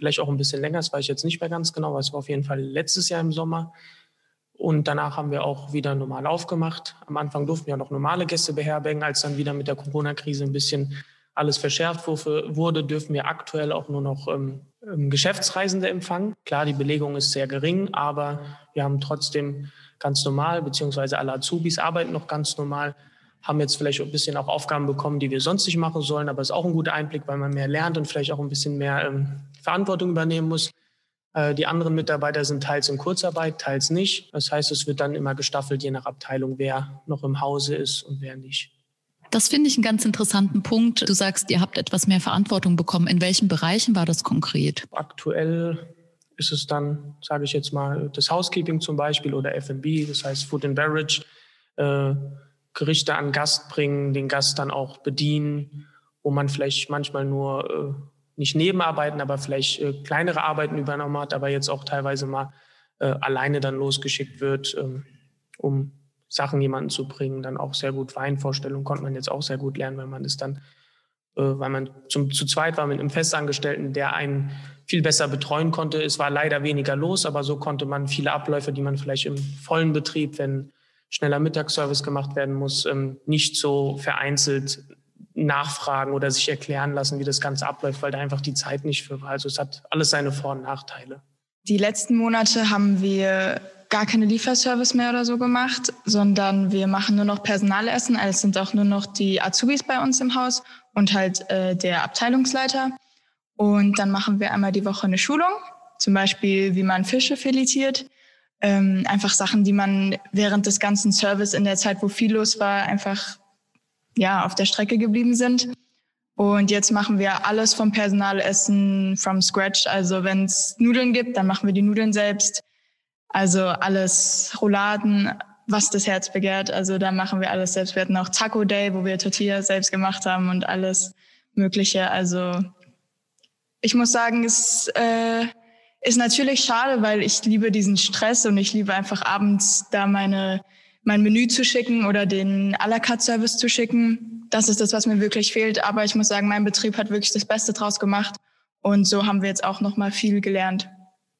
vielleicht auch ein bisschen länger, das weiß ich jetzt nicht mehr ganz genau, aber es war auf jeden Fall letztes Jahr im Sommer. Und danach haben wir auch wieder normal aufgemacht. Am Anfang durften wir noch normale Gäste beherbergen. Als dann wieder mit der Corona-Krise ein bisschen alles verschärft wurde, dürfen wir aktuell auch nur noch ähm, ähm, Geschäftsreisende empfangen. Klar, die Belegung ist sehr gering, aber wir haben trotzdem ganz normal, beziehungsweise alle Azubis arbeiten noch ganz normal haben jetzt vielleicht ein bisschen auch Aufgaben bekommen, die wir sonst nicht machen sollen, aber es ist auch ein guter Einblick, weil man mehr lernt und vielleicht auch ein bisschen mehr ähm, Verantwortung übernehmen muss. Äh, die anderen Mitarbeiter sind teils in Kurzarbeit, teils nicht. Das heißt, es wird dann immer gestaffelt, je nach Abteilung, wer noch im Hause ist und wer nicht. Das finde ich einen ganz interessanten Punkt. Du sagst, ihr habt etwas mehr Verantwortung bekommen. In welchen Bereichen war das konkret? Aktuell ist es dann, sage ich jetzt mal, das Housekeeping zum Beispiel oder F&B, das heißt Food and Beverage. Äh, Gerichte an Gast bringen, den Gast dann auch bedienen, wo man vielleicht manchmal nur äh, nicht Nebenarbeiten, aber vielleicht äh, kleinere Arbeiten übernommen hat, aber jetzt auch teilweise mal äh, alleine dann losgeschickt wird, ähm, um Sachen jemanden zu bringen. Dann auch sehr gut Weinvorstellungen konnte man jetzt auch sehr gut lernen, wenn man es dann, äh, weil man zum, zu zweit war mit einem Festangestellten, der einen viel besser betreuen konnte. Es war leider weniger los, aber so konnte man viele Abläufe, die man vielleicht im vollen Betrieb, wenn schneller Mittagsservice gemacht werden muss, ähm, nicht so vereinzelt nachfragen oder sich erklären lassen, wie das Ganze abläuft, weil da einfach die Zeit nicht für war. Also es hat alles seine Vor- und Nachteile. Die letzten Monate haben wir gar keine Lieferservice mehr oder so gemacht, sondern wir machen nur noch Personalessen. Also es sind auch nur noch die Azubis bei uns im Haus und halt äh, der Abteilungsleiter. Und dann machen wir einmal die Woche eine Schulung, zum Beispiel wie man Fische filetiert ähm, einfach Sachen, die man während des ganzen Service in der Zeit, wo viel los war, einfach ja auf der Strecke geblieben sind. Und jetzt machen wir alles vom Personalessen from scratch. Also wenn es Nudeln gibt, dann machen wir die Nudeln selbst. Also alles Rouladen, was das Herz begehrt. Also da machen wir alles selbst. Wir hatten auch Taco Day, wo wir Tortilla selbst gemacht haben und alles Mögliche. Also ich muss sagen, es äh, ist natürlich schade, weil ich liebe diesen Stress und ich liebe einfach abends da meine, mein Menü zu schicken oder den à la carte Service zu schicken. Das ist das, was mir wirklich fehlt. Aber ich muss sagen, mein Betrieb hat wirklich das Beste draus gemacht. Und so haben wir jetzt auch noch mal viel gelernt.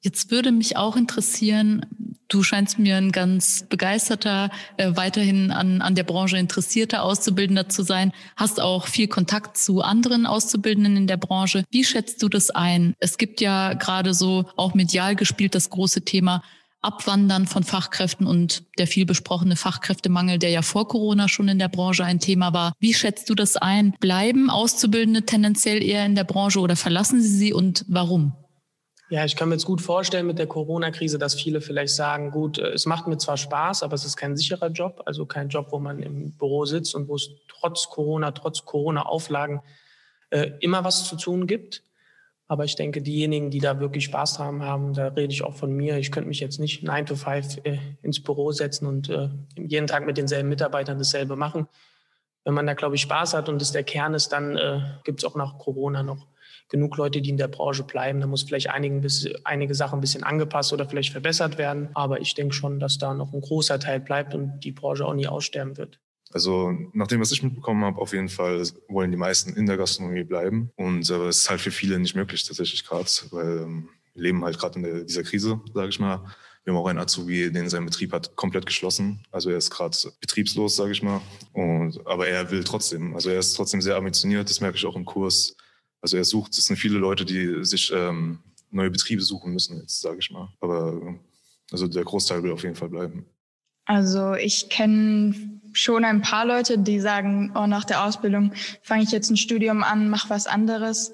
Jetzt würde mich auch interessieren, du scheinst mir ein ganz begeisterter, äh, weiterhin an, an der Branche interessierter Auszubildender zu sein, hast auch viel Kontakt zu anderen Auszubildenden in der Branche. Wie schätzt du das ein? Es gibt ja gerade so auch medial gespielt das große Thema Abwandern von Fachkräften und der viel besprochene Fachkräftemangel, der ja vor Corona schon in der Branche ein Thema war. Wie schätzt du das ein? Bleiben Auszubildende tendenziell eher in der Branche oder verlassen sie sie und warum? Ja, ich kann mir jetzt gut vorstellen mit der Corona-Krise, dass viele vielleicht sagen, gut, äh, es macht mir zwar Spaß, aber es ist kein sicherer Job, also kein Job, wo man im Büro sitzt und wo es trotz Corona, trotz Corona-Auflagen äh, immer was zu tun gibt. Aber ich denke, diejenigen, die da wirklich Spaß haben, haben, da rede ich auch von mir. Ich könnte mich jetzt nicht 9 to 5 äh, ins Büro setzen und äh, jeden Tag mit denselben Mitarbeitern dasselbe machen. Wenn man da, glaube ich, Spaß hat und es der Kern ist, dann äh, gibt es auch nach Corona noch genug Leute, die in der Branche bleiben. Da muss vielleicht einigen, einige Sachen ein bisschen angepasst oder vielleicht verbessert werden. Aber ich denke schon, dass da noch ein großer Teil bleibt und die Branche auch nie aussterben wird. Also nach dem, was ich mitbekommen habe, auf jeden Fall wollen die meisten in der Gastronomie bleiben. Und äh, es ist halt für viele nicht möglich tatsächlich gerade, weil ähm, wir leben halt gerade in der, dieser Krise, sage ich mal. Wir haben auch einen Azubi, den sein Betrieb hat komplett geschlossen. Also er ist gerade betriebslos, sage ich mal. Und, aber er will trotzdem. Also er ist trotzdem sehr ambitioniert. Das merke ich auch im Kurs. Also er sucht, es sind viele Leute, die sich ähm, neue Betriebe suchen müssen jetzt, sage ich mal. Aber also der Großteil will auf jeden Fall bleiben. Also ich kenne schon ein paar Leute, die sagen, oh, nach der Ausbildung fange ich jetzt ein Studium an, mache was anderes,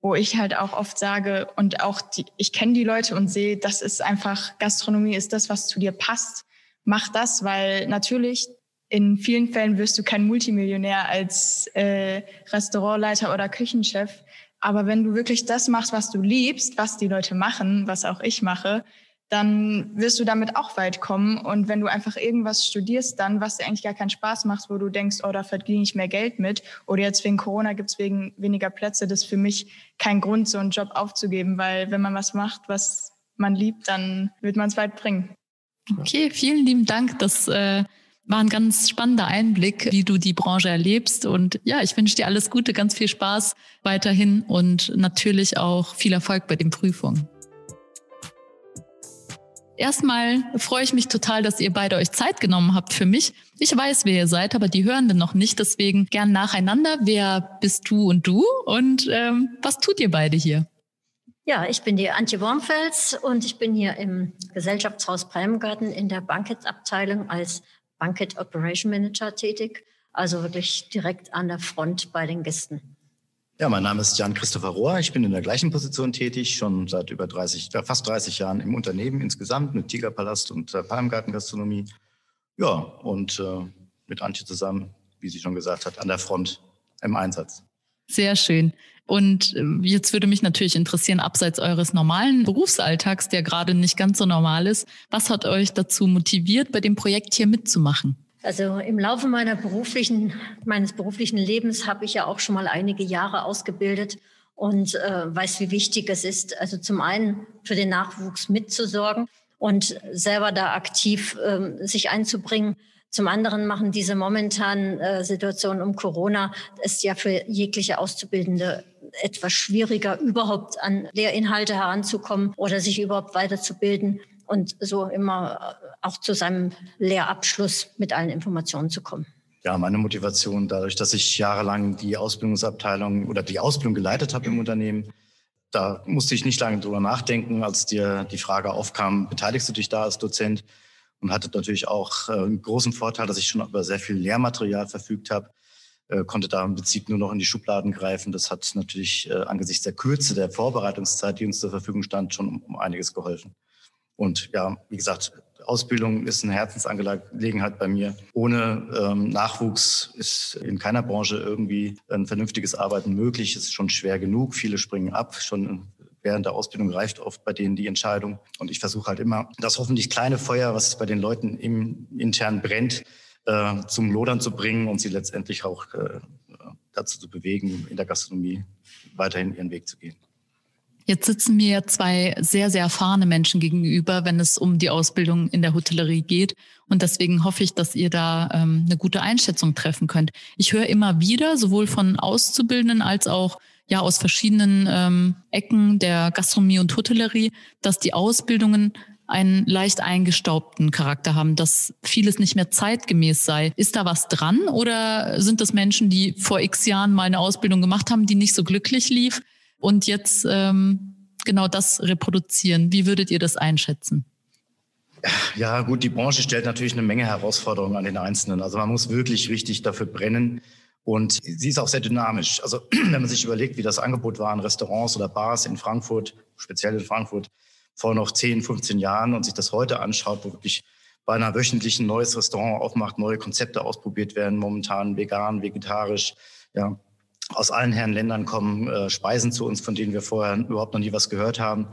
wo ich halt auch oft sage und auch die, ich kenne die Leute und sehe, das ist einfach Gastronomie ist das, was zu dir passt. Mach das, weil natürlich in vielen Fällen wirst du kein Multimillionär als äh, Restaurantleiter oder Küchenchef. Aber wenn du wirklich das machst, was du liebst, was die Leute machen, was auch ich mache, dann wirst du damit auch weit kommen. Und wenn du einfach irgendwas studierst, dann, was dir eigentlich gar keinen Spaß macht, wo du denkst, oh, da verdiene ich mehr Geld mit, oder jetzt wegen Corona gibt es wegen weniger Plätze, das ist für mich kein Grund, so einen Job aufzugeben, weil wenn man was macht, was man liebt, dann wird man es weit bringen. Okay, vielen lieben Dank. Das äh, war ein ganz spannender Einblick, wie du die Branche erlebst. Und ja, ich wünsche dir alles Gute, ganz viel Spaß weiterhin und natürlich auch viel Erfolg bei den Prüfungen. Erstmal freue ich mich total, dass ihr beide euch Zeit genommen habt für mich. Ich weiß, wer ihr seid, aber die Hörenden noch nicht. Deswegen gern nacheinander. Wer bist du und du? Und ähm, was tut ihr beide hier? Ja, ich bin die Antje Wormfels und ich bin hier im Gesellschaftshaus Palmgarten in der Bankettabteilung als Banket Operation Manager tätig. Also wirklich direkt an der Front bei den Gästen. Ja, mein Name ist Jan Christopher Rohr. Ich bin in der gleichen Position tätig, schon seit über 30, fast 30 Jahren im Unternehmen insgesamt mit Tigerpalast und äh, Palmgartengastronomie. Ja, und äh, mit Antje zusammen, wie sie schon gesagt hat, an der Front im Einsatz. Sehr schön. Und äh, jetzt würde mich natürlich interessieren, abseits eures normalen Berufsalltags, der gerade nicht ganz so normal ist, was hat euch dazu motiviert, bei dem Projekt hier mitzumachen? Also im Laufe meiner beruflichen, meines beruflichen Lebens habe ich ja auch schon mal einige Jahre ausgebildet und äh, weiß, wie wichtig es ist, also zum einen für den Nachwuchs mitzusorgen und selber da aktiv äh, sich einzubringen. Zum anderen machen diese momentanen äh, Situationen um Corona es ja für jegliche Auszubildende etwas schwieriger, überhaupt an Lehrinhalte heranzukommen oder sich überhaupt weiterzubilden und so immer äh, auch zu seinem Lehrabschluss mit allen Informationen zu kommen. Ja, meine Motivation dadurch, dass ich jahrelang die Ausbildungsabteilung oder die Ausbildung geleitet habe im Unternehmen, da musste ich nicht lange drüber nachdenken, als dir die Frage aufkam, beteiligst du dich da als Dozent? Und hatte natürlich auch äh, einen großen Vorteil, dass ich schon über sehr viel Lehrmaterial verfügt habe, äh, konnte da im Prinzip nur noch in die Schubladen greifen. Das hat natürlich angesichts der Kürze der Vorbereitungszeit, die uns zur Verfügung stand, schon um einiges geholfen. Und ja, wie gesagt, Ausbildung ist eine Herzensangelegenheit bei mir. Ohne ähm, Nachwuchs ist in keiner Branche irgendwie ein vernünftiges Arbeiten möglich. Es ist schon schwer genug. Viele springen ab. Schon während der Ausbildung reift oft bei denen die Entscheidung. Und ich versuche halt immer, das hoffentlich kleine Feuer, was bei den Leuten im intern brennt, äh, zum Lodern zu bringen und sie letztendlich auch äh, dazu zu bewegen, in der Gastronomie weiterhin ihren Weg zu gehen. Jetzt sitzen mir zwei sehr, sehr erfahrene Menschen gegenüber, wenn es um die Ausbildung in der Hotellerie geht. Und deswegen hoffe ich, dass ihr da ähm, eine gute Einschätzung treffen könnt. Ich höre immer wieder, sowohl von Auszubildenden als auch ja aus verschiedenen ähm, Ecken der Gastronomie und Hotellerie, dass die Ausbildungen einen leicht eingestaubten Charakter haben, dass vieles nicht mehr zeitgemäß sei. Ist da was dran oder sind das Menschen, die vor x Jahren mal eine Ausbildung gemacht haben, die nicht so glücklich lief? und jetzt ähm, genau das reproduzieren. Wie würdet ihr das einschätzen? Ja, gut, die Branche stellt natürlich eine Menge Herausforderungen an den Einzelnen. Also man muss wirklich richtig dafür brennen. Und sie ist auch sehr dynamisch. Also wenn man sich überlegt, wie das Angebot war an Restaurants oder Bars in Frankfurt, speziell in Frankfurt, vor noch 10, 15 Jahren und sich das heute anschaut, wo wirklich bei einer wöchentlichen neues Restaurant aufmacht, neue Konzepte ausprobiert werden, momentan vegan, vegetarisch, ja, aus allen Herren Ländern kommen äh, Speisen zu uns, von denen wir vorher überhaupt noch nie was gehört haben.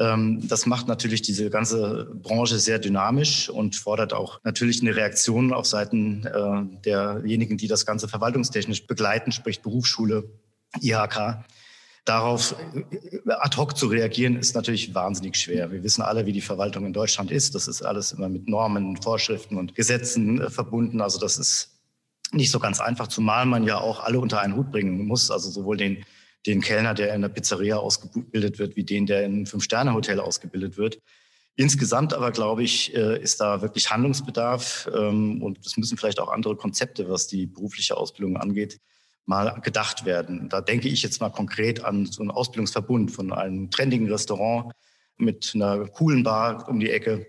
Ähm, das macht natürlich diese ganze Branche sehr dynamisch und fordert auch natürlich eine Reaktion auf Seiten äh, derjenigen, die das Ganze verwaltungstechnisch begleiten, sprich Berufsschule, IHK. Darauf äh, ad hoc zu reagieren, ist natürlich wahnsinnig schwer. Wir wissen alle, wie die Verwaltung in Deutschland ist. Das ist alles immer mit Normen, Vorschriften und Gesetzen äh, verbunden. Also das ist nicht so ganz einfach, zumal man ja auch alle unter einen Hut bringen muss, also sowohl den, den Kellner, der in der Pizzeria ausgebildet wird, wie den, der in einem Fünf-Sterne-Hotel ausgebildet wird. Insgesamt aber, glaube ich, äh, ist da wirklich Handlungsbedarf ähm, und es müssen vielleicht auch andere Konzepte, was die berufliche Ausbildung angeht, mal gedacht werden. Da denke ich jetzt mal konkret an so einen Ausbildungsverbund von einem trendigen Restaurant mit einer coolen Bar um die Ecke.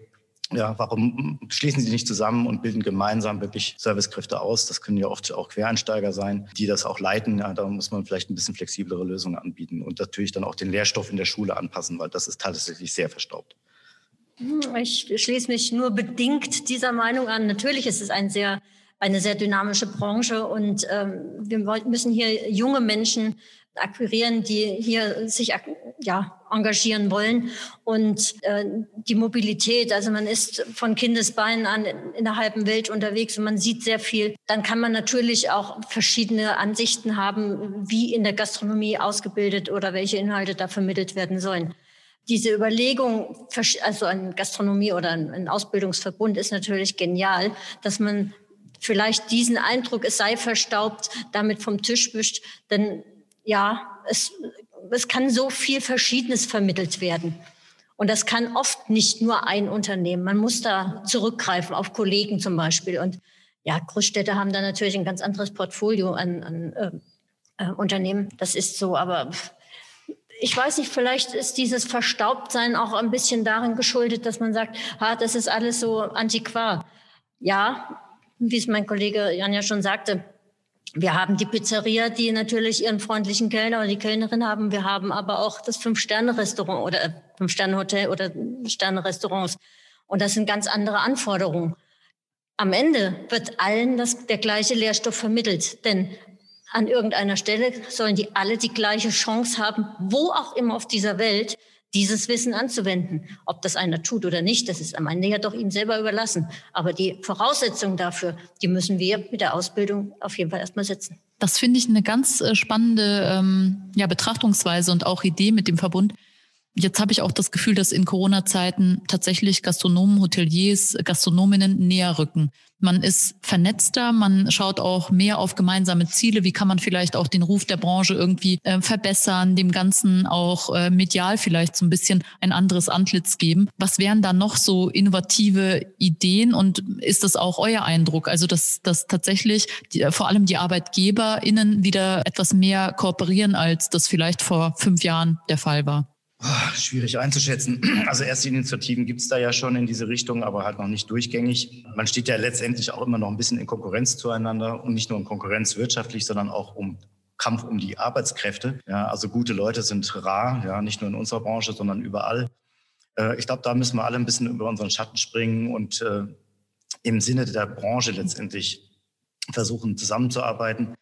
Ja, warum schließen sie nicht zusammen und bilden gemeinsam wirklich Servicekräfte aus? Das können ja oft auch Quereinsteiger sein, die das auch leiten. Ja, da muss man vielleicht ein bisschen flexiblere Lösungen anbieten und natürlich dann auch den Lehrstoff in der Schule anpassen, weil das ist tatsächlich sehr verstaubt. Ich schließe mich nur bedingt dieser Meinung an. Natürlich ist es ein sehr, eine sehr dynamische Branche und ähm, wir müssen hier junge Menschen akquirieren, die hier sich ja, engagieren wollen. Und äh, die Mobilität, also man ist von Kindesbeinen an in der halben Welt unterwegs und man sieht sehr viel. Dann kann man natürlich auch verschiedene Ansichten haben, wie in der Gastronomie ausgebildet oder welche Inhalte da vermittelt werden sollen. Diese Überlegung, also ein Gastronomie oder ein Ausbildungsverbund ist natürlich genial, dass man vielleicht diesen Eindruck, es sei verstaubt, damit vom Tisch wischt. Denn ja, es, es kann so viel Verschiedenes vermittelt werden. Und das kann oft nicht nur ein Unternehmen. Man muss da zurückgreifen auf Kollegen zum Beispiel. Und ja, Großstädte haben da natürlich ein ganz anderes Portfolio an, an äh, äh, Unternehmen. Das ist so. Aber ich weiß nicht, vielleicht ist dieses Verstaubtsein auch ein bisschen darin geschuldet, dass man sagt, ha, das ist alles so antiquar. Ja, wie es mein Kollege Jan ja schon sagte, wir haben die Pizzeria, die natürlich ihren freundlichen Kellner oder die Kellnerin haben. Wir haben aber auch das Fünf-Sterne-Restaurant oder äh, Fünf-Sterne-Hotel oder Sterne-Restaurants. Und das sind ganz andere Anforderungen. Am Ende wird allen das, der gleiche Lehrstoff vermittelt. Denn an irgendeiner Stelle sollen die alle die gleiche Chance haben, wo auch immer auf dieser Welt, dieses Wissen anzuwenden. Ob das einer tut oder nicht, das ist am Ende ja doch ihm selber überlassen. Aber die Voraussetzungen dafür, die müssen wir mit der Ausbildung auf jeden Fall erstmal setzen. Das finde ich eine ganz äh, spannende ähm, ja, Betrachtungsweise und auch Idee mit dem Verbund. Jetzt habe ich auch das Gefühl, dass in Corona-Zeiten tatsächlich Gastronomen, Hoteliers, Gastronominnen näher rücken. Man ist vernetzter, man schaut auch mehr auf gemeinsame Ziele. Wie kann man vielleicht auch den Ruf der Branche irgendwie äh, verbessern, dem Ganzen auch äh, medial vielleicht so ein bisschen ein anderes Antlitz geben? Was wären da noch so innovative Ideen und ist das auch euer Eindruck? Also, dass, dass tatsächlich die, vor allem die ArbeitgeberInnen wieder etwas mehr kooperieren, als das vielleicht vor fünf Jahren der Fall war? Schwierig einzuschätzen. Also erste Initiativen gibt es da ja schon in diese Richtung, aber halt noch nicht durchgängig. Man steht ja letztendlich auch immer noch ein bisschen in Konkurrenz zueinander und nicht nur in Konkurrenz wirtschaftlich, sondern auch um Kampf um die Arbeitskräfte. Ja, also gute Leute sind rar, ja, nicht nur in unserer Branche, sondern überall. Äh, ich glaube, da müssen wir alle ein bisschen über unseren Schatten springen und äh, im Sinne der Branche letztendlich versuchen zusammenzuarbeiten.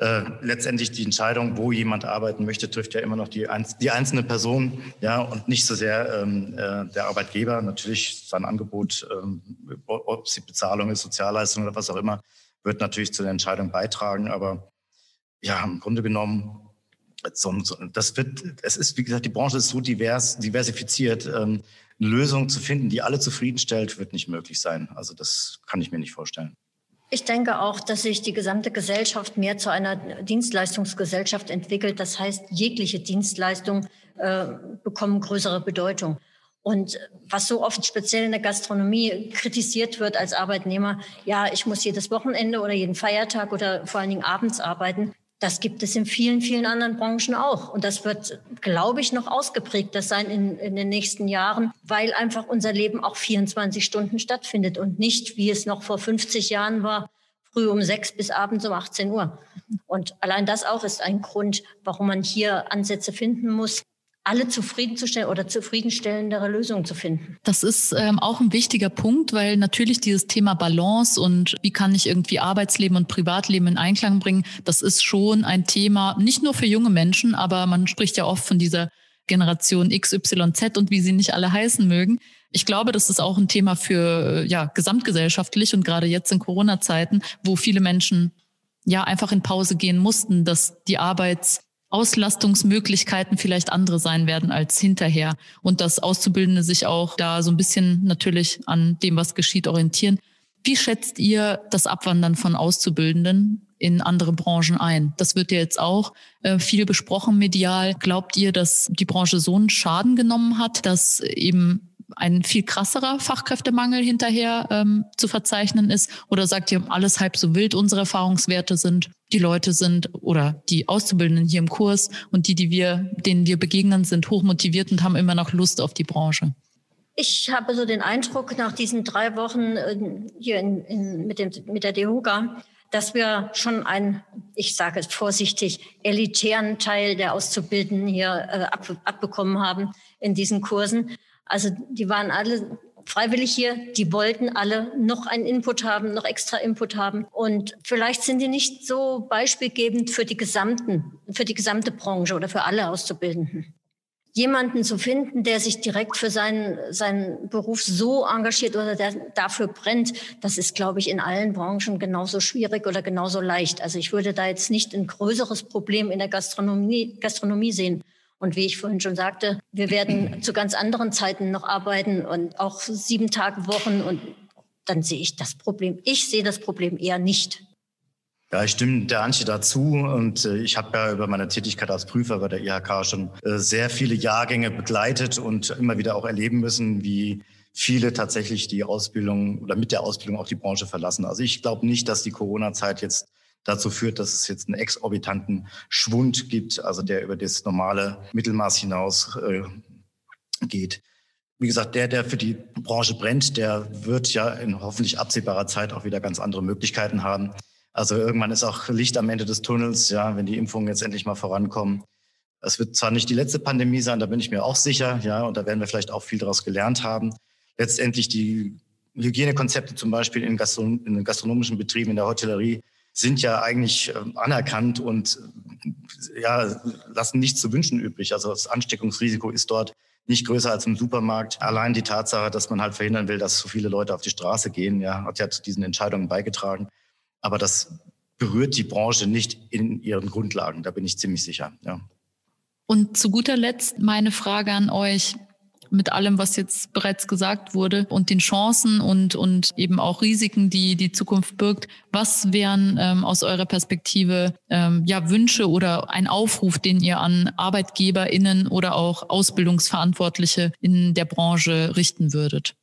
Äh, letztendlich die Entscheidung, wo jemand arbeiten möchte, trifft ja immer noch die, die einzelne Person, ja, und nicht so sehr ähm, äh, der Arbeitgeber. Natürlich sein Angebot, ähm, ob es die Bezahlung ist, Sozialleistung oder was auch immer, wird natürlich zu der Entscheidung beitragen. Aber ja, im Grunde genommen, das wird, es ist, wie gesagt, die Branche ist so divers, diversifiziert. Ähm, eine Lösung zu finden, die alle zufriedenstellt, wird nicht möglich sein. Also das kann ich mir nicht vorstellen. Ich denke auch, dass sich die gesamte Gesellschaft mehr zu einer Dienstleistungsgesellschaft entwickelt. Das heißt, jegliche Dienstleistungen äh, bekommen größere Bedeutung. Und was so oft speziell in der Gastronomie kritisiert wird als Arbeitnehmer, ja, ich muss jedes Wochenende oder jeden Feiertag oder vor allen Dingen abends arbeiten. Das gibt es in vielen, vielen anderen Branchen auch. Und das wird, glaube ich, noch ausgeprägter sein in, in den nächsten Jahren, weil einfach unser Leben auch 24 Stunden stattfindet und nicht, wie es noch vor 50 Jahren war, früh um sechs bis abends um 18 Uhr. Und allein das auch ist ein Grund, warum man hier Ansätze finden muss, alle zufriedenzustellen oder zufriedenstellendere Lösungen zu finden. Das ist ähm, auch ein wichtiger Punkt, weil natürlich dieses Thema Balance und wie kann ich irgendwie Arbeitsleben und Privatleben in Einklang bringen, das ist schon ein Thema, nicht nur für junge Menschen, aber man spricht ja oft von dieser Generation XYZ und wie sie nicht alle heißen mögen. Ich glaube, das ist auch ein Thema für ja gesamtgesellschaftlich und gerade jetzt in Corona-Zeiten, wo viele Menschen ja einfach in Pause gehen mussten, dass die Arbeits Auslastungsmöglichkeiten vielleicht andere sein werden als hinterher und dass Auszubildende sich auch da so ein bisschen natürlich an dem, was geschieht, orientieren. Wie schätzt ihr das Abwandern von Auszubildenden in andere Branchen ein? Das wird ja jetzt auch äh, viel besprochen medial. Glaubt ihr, dass die Branche so einen Schaden genommen hat, dass eben ein viel krasserer Fachkräftemangel hinterher ähm, zu verzeichnen ist? Oder sagt ihr, alles halb so wild? Unsere Erfahrungswerte sind, die Leute sind oder die Auszubildenden hier im Kurs und die, die wir, denen wir begegnen, sind hochmotiviert und haben immer noch Lust auf die Branche. Ich habe so den Eindruck, nach diesen drei Wochen äh, hier in, in, mit, dem, mit der DEHOGA, dass wir schon einen, ich sage es vorsichtig, elitären Teil der Auszubildenden hier äh, ab, abbekommen haben in diesen Kursen. Also die waren alle freiwillig hier, die wollten alle noch einen Input haben, noch extra Input haben. Und vielleicht sind die nicht so beispielgebend für die gesamten, für die gesamte Branche oder für alle Auszubildenden jemanden zu finden, der sich direkt für seinen, seinen Beruf so engagiert oder der dafür brennt, das ist, glaube ich, in allen Branchen genauso schwierig oder genauso leicht. Also ich würde da jetzt nicht ein größeres Problem in der Gastronomie, Gastronomie sehen. Und wie ich vorhin schon sagte, wir werden zu ganz anderen Zeiten noch arbeiten und auch sieben Tage Wochen und dann sehe ich das Problem. Ich sehe das Problem eher nicht. Ja, ich stimme der Antje dazu und äh, ich habe ja über meine Tätigkeit als Prüfer bei der IHK schon äh, sehr viele Jahrgänge begleitet und immer wieder auch erleben müssen, wie viele tatsächlich die Ausbildung oder mit der Ausbildung auch die Branche verlassen. Also ich glaube nicht, dass die Corona-Zeit jetzt dazu führt, dass es jetzt einen exorbitanten Schwund gibt, also der über das normale Mittelmaß hinaus äh, geht. Wie gesagt, der, der für die Branche brennt, der wird ja in hoffentlich absehbarer Zeit auch wieder ganz andere Möglichkeiten haben. Also irgendwann ist auch Licht am Ende des Tunnels, ja, wenn die Impfungen jetzt endlich mal vorankommen. Es wird zwar nicht die letzte Pandemie sein, da bin ich mir auch sicher, ja, und da werden wir vielleicht auch viel daraus gelernt haben. Letztendlich die Hygienekonzepte zum Beispiel in, Gastron in den gastronomischen Betrieben, in der Hotellerie, sind ja eigentlich äh, anerkannt und ja, lassen nichts zu wünschen übrig. Also das Ansteckungsrisiko ist dort nicht größer als im Supermarkt. Allein die Tatsache, dass man halt verhindern will, dass so viele Leute auf die Straße gehen, ja, hat ja zu diesen Entscheidungen beigetragen. Aber das berührt die Branche nicht in ihren Grundlagen, da bin ich ziemlich sicher. Ja. Und zu guter Letzt meine Frage an euch mit allem, was jetzt bereits gesagt wurde und den Chancen und, und eben auch Risiken, die die Zukunft birgt. Was wären ähm, aus eurer Perspektive ähm, ja Wünsche oder ein Aufruf, den ihr an ArbeitgeberInnen oder auch Ausbildungsverantwortliche in der Branche richten würdet?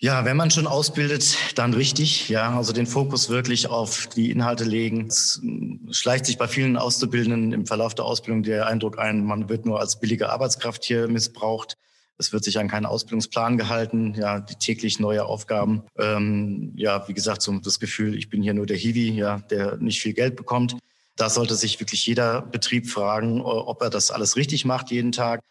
Ja, wenn man schon ausbildet, dann richtig. Ja, also den Fokus wirklich auf die Inhalte legen. Es schleicht sich bei vielen Auszubildenden im Verlauf der Ausbildung der Eindruck ein, man wird nur als billige Arbeitskraft hier missbraucht. Es wird sich an keinen Ausbildungsplan gehalten, ja, die täglich neue Aufgaben. Ähm, ja, wie gesagt, so das Gefühl, ich bin hier nur der Hiwi, ja, der nicht viel Geld bekommt. Da sollte sich wirklich jeder Betrieb fragen, ob er das alles richtig macht jeden Tag.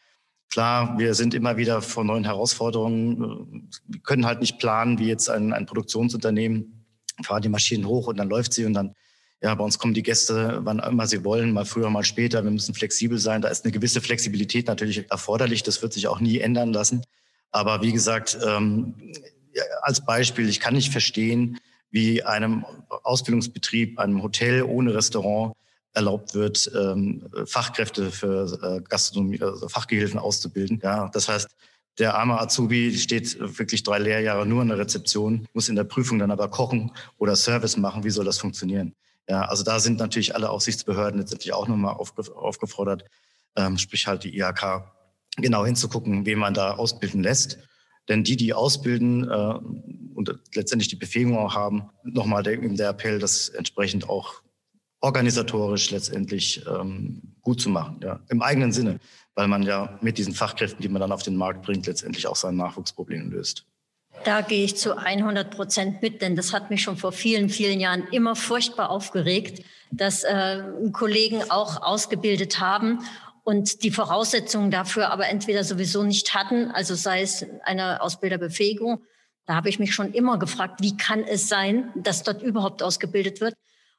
Klar, wir sind immer wieder vor neuen Herausforderungen. Wir können halt nicht planen, wie jetzt ein, ein Produktionsunternehmen, fahren die Maschinen hoch und dann läuft sie und dann, ja, bei uns kommen die Gäste, wann immer sie wollen, mal früher, mal später. Wir müssen flexibel sein. Da ist eine gewisse Flexibilität natürlich erforderlich. Das wird sich auch nie ändern lassen. Aber wie gesagt, ähm, als Beispiel, ich kann nicht verstehen, wie einem Ausbildungsbetrieb, einem Hotel ohne Restaurant erlaubt wird, ähm, Fachkräfte für äh, Gastronomie, also Fachgehilfen auszubilden. Ja, das heißt, der arme Azubi steht wirklich drei Lehrjahre nur in der Rezeption, muss in der Prüfung dann aber kochen oder Service machen. Wie soll das funktionieren? Ja, also da sind natürlich alle Aufsichtsbehörden letztendlich auch nochmal aufge aufgefordert, ähm, sprich halt die IHK, genau hinzugucken, wen man da ausbilden lässt. Denn die, die ausbilden äh, und letztendlich die Befähigung auch haben, nochmal der, der Appell, das entsprechend auch organisatorisch letztendlich ähm, gut zu machen, ja, im eigenen Sinne, weil man ja mit diesen Fachkräften, die man dann auf den Markt bringt, letztendlich auch sein Nachwuchsproblem löst. Da gehe ich zu 100 Prozent mit, denn das hat mich schon vor vielen, vielen Jahren immer furchtbar aufgeregt, dass äh, Kollegen auch ausgebildet haben und die Voraussetzungen dafür aber entweder sowieso nicht hatten, also sei es eine Ausbilderbefähigung. Da habe ich mich schon immer gefragt, wie kann es sein, dass dort überhaupt ausgebildet wird?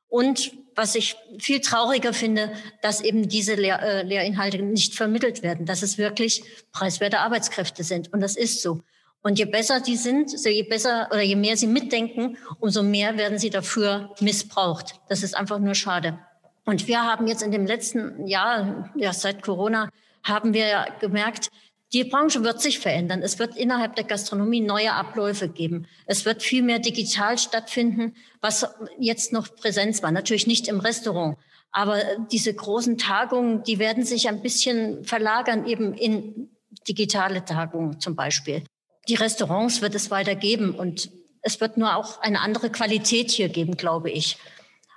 Und was ich viel trauriger finde, dass eben diese Lehr äh, Lehrinhalte nicht vermittelt werden, dass es wirklich preiswerte Arbeitskräfte sind. Und das ist so. Und je besser die sind, so je besser oder je mehr sie mitdenken, umso mehr werden sie dafür missbraucht. Das ist einfach nur schade. Und wir haben jetzt in dem letzten Jahr, ja, seit Corona, haben wir gemerkt, die Branche wird sich verändern. Es wird innerhalb der Gastronomie neue Abläufe geben. Es wird viel mehr digital stattfinden, was jetzt noch Präsenz war. Natürlich nicht im Restaurant. Aber diese großen Tagungen, die werden sich ein bisschen verlagern eben in digitale Tagungen zum Beispiel. Die Restaurants wird es weiter geben und es wird nur auch eine andere Qualität hier geben, glaube ich.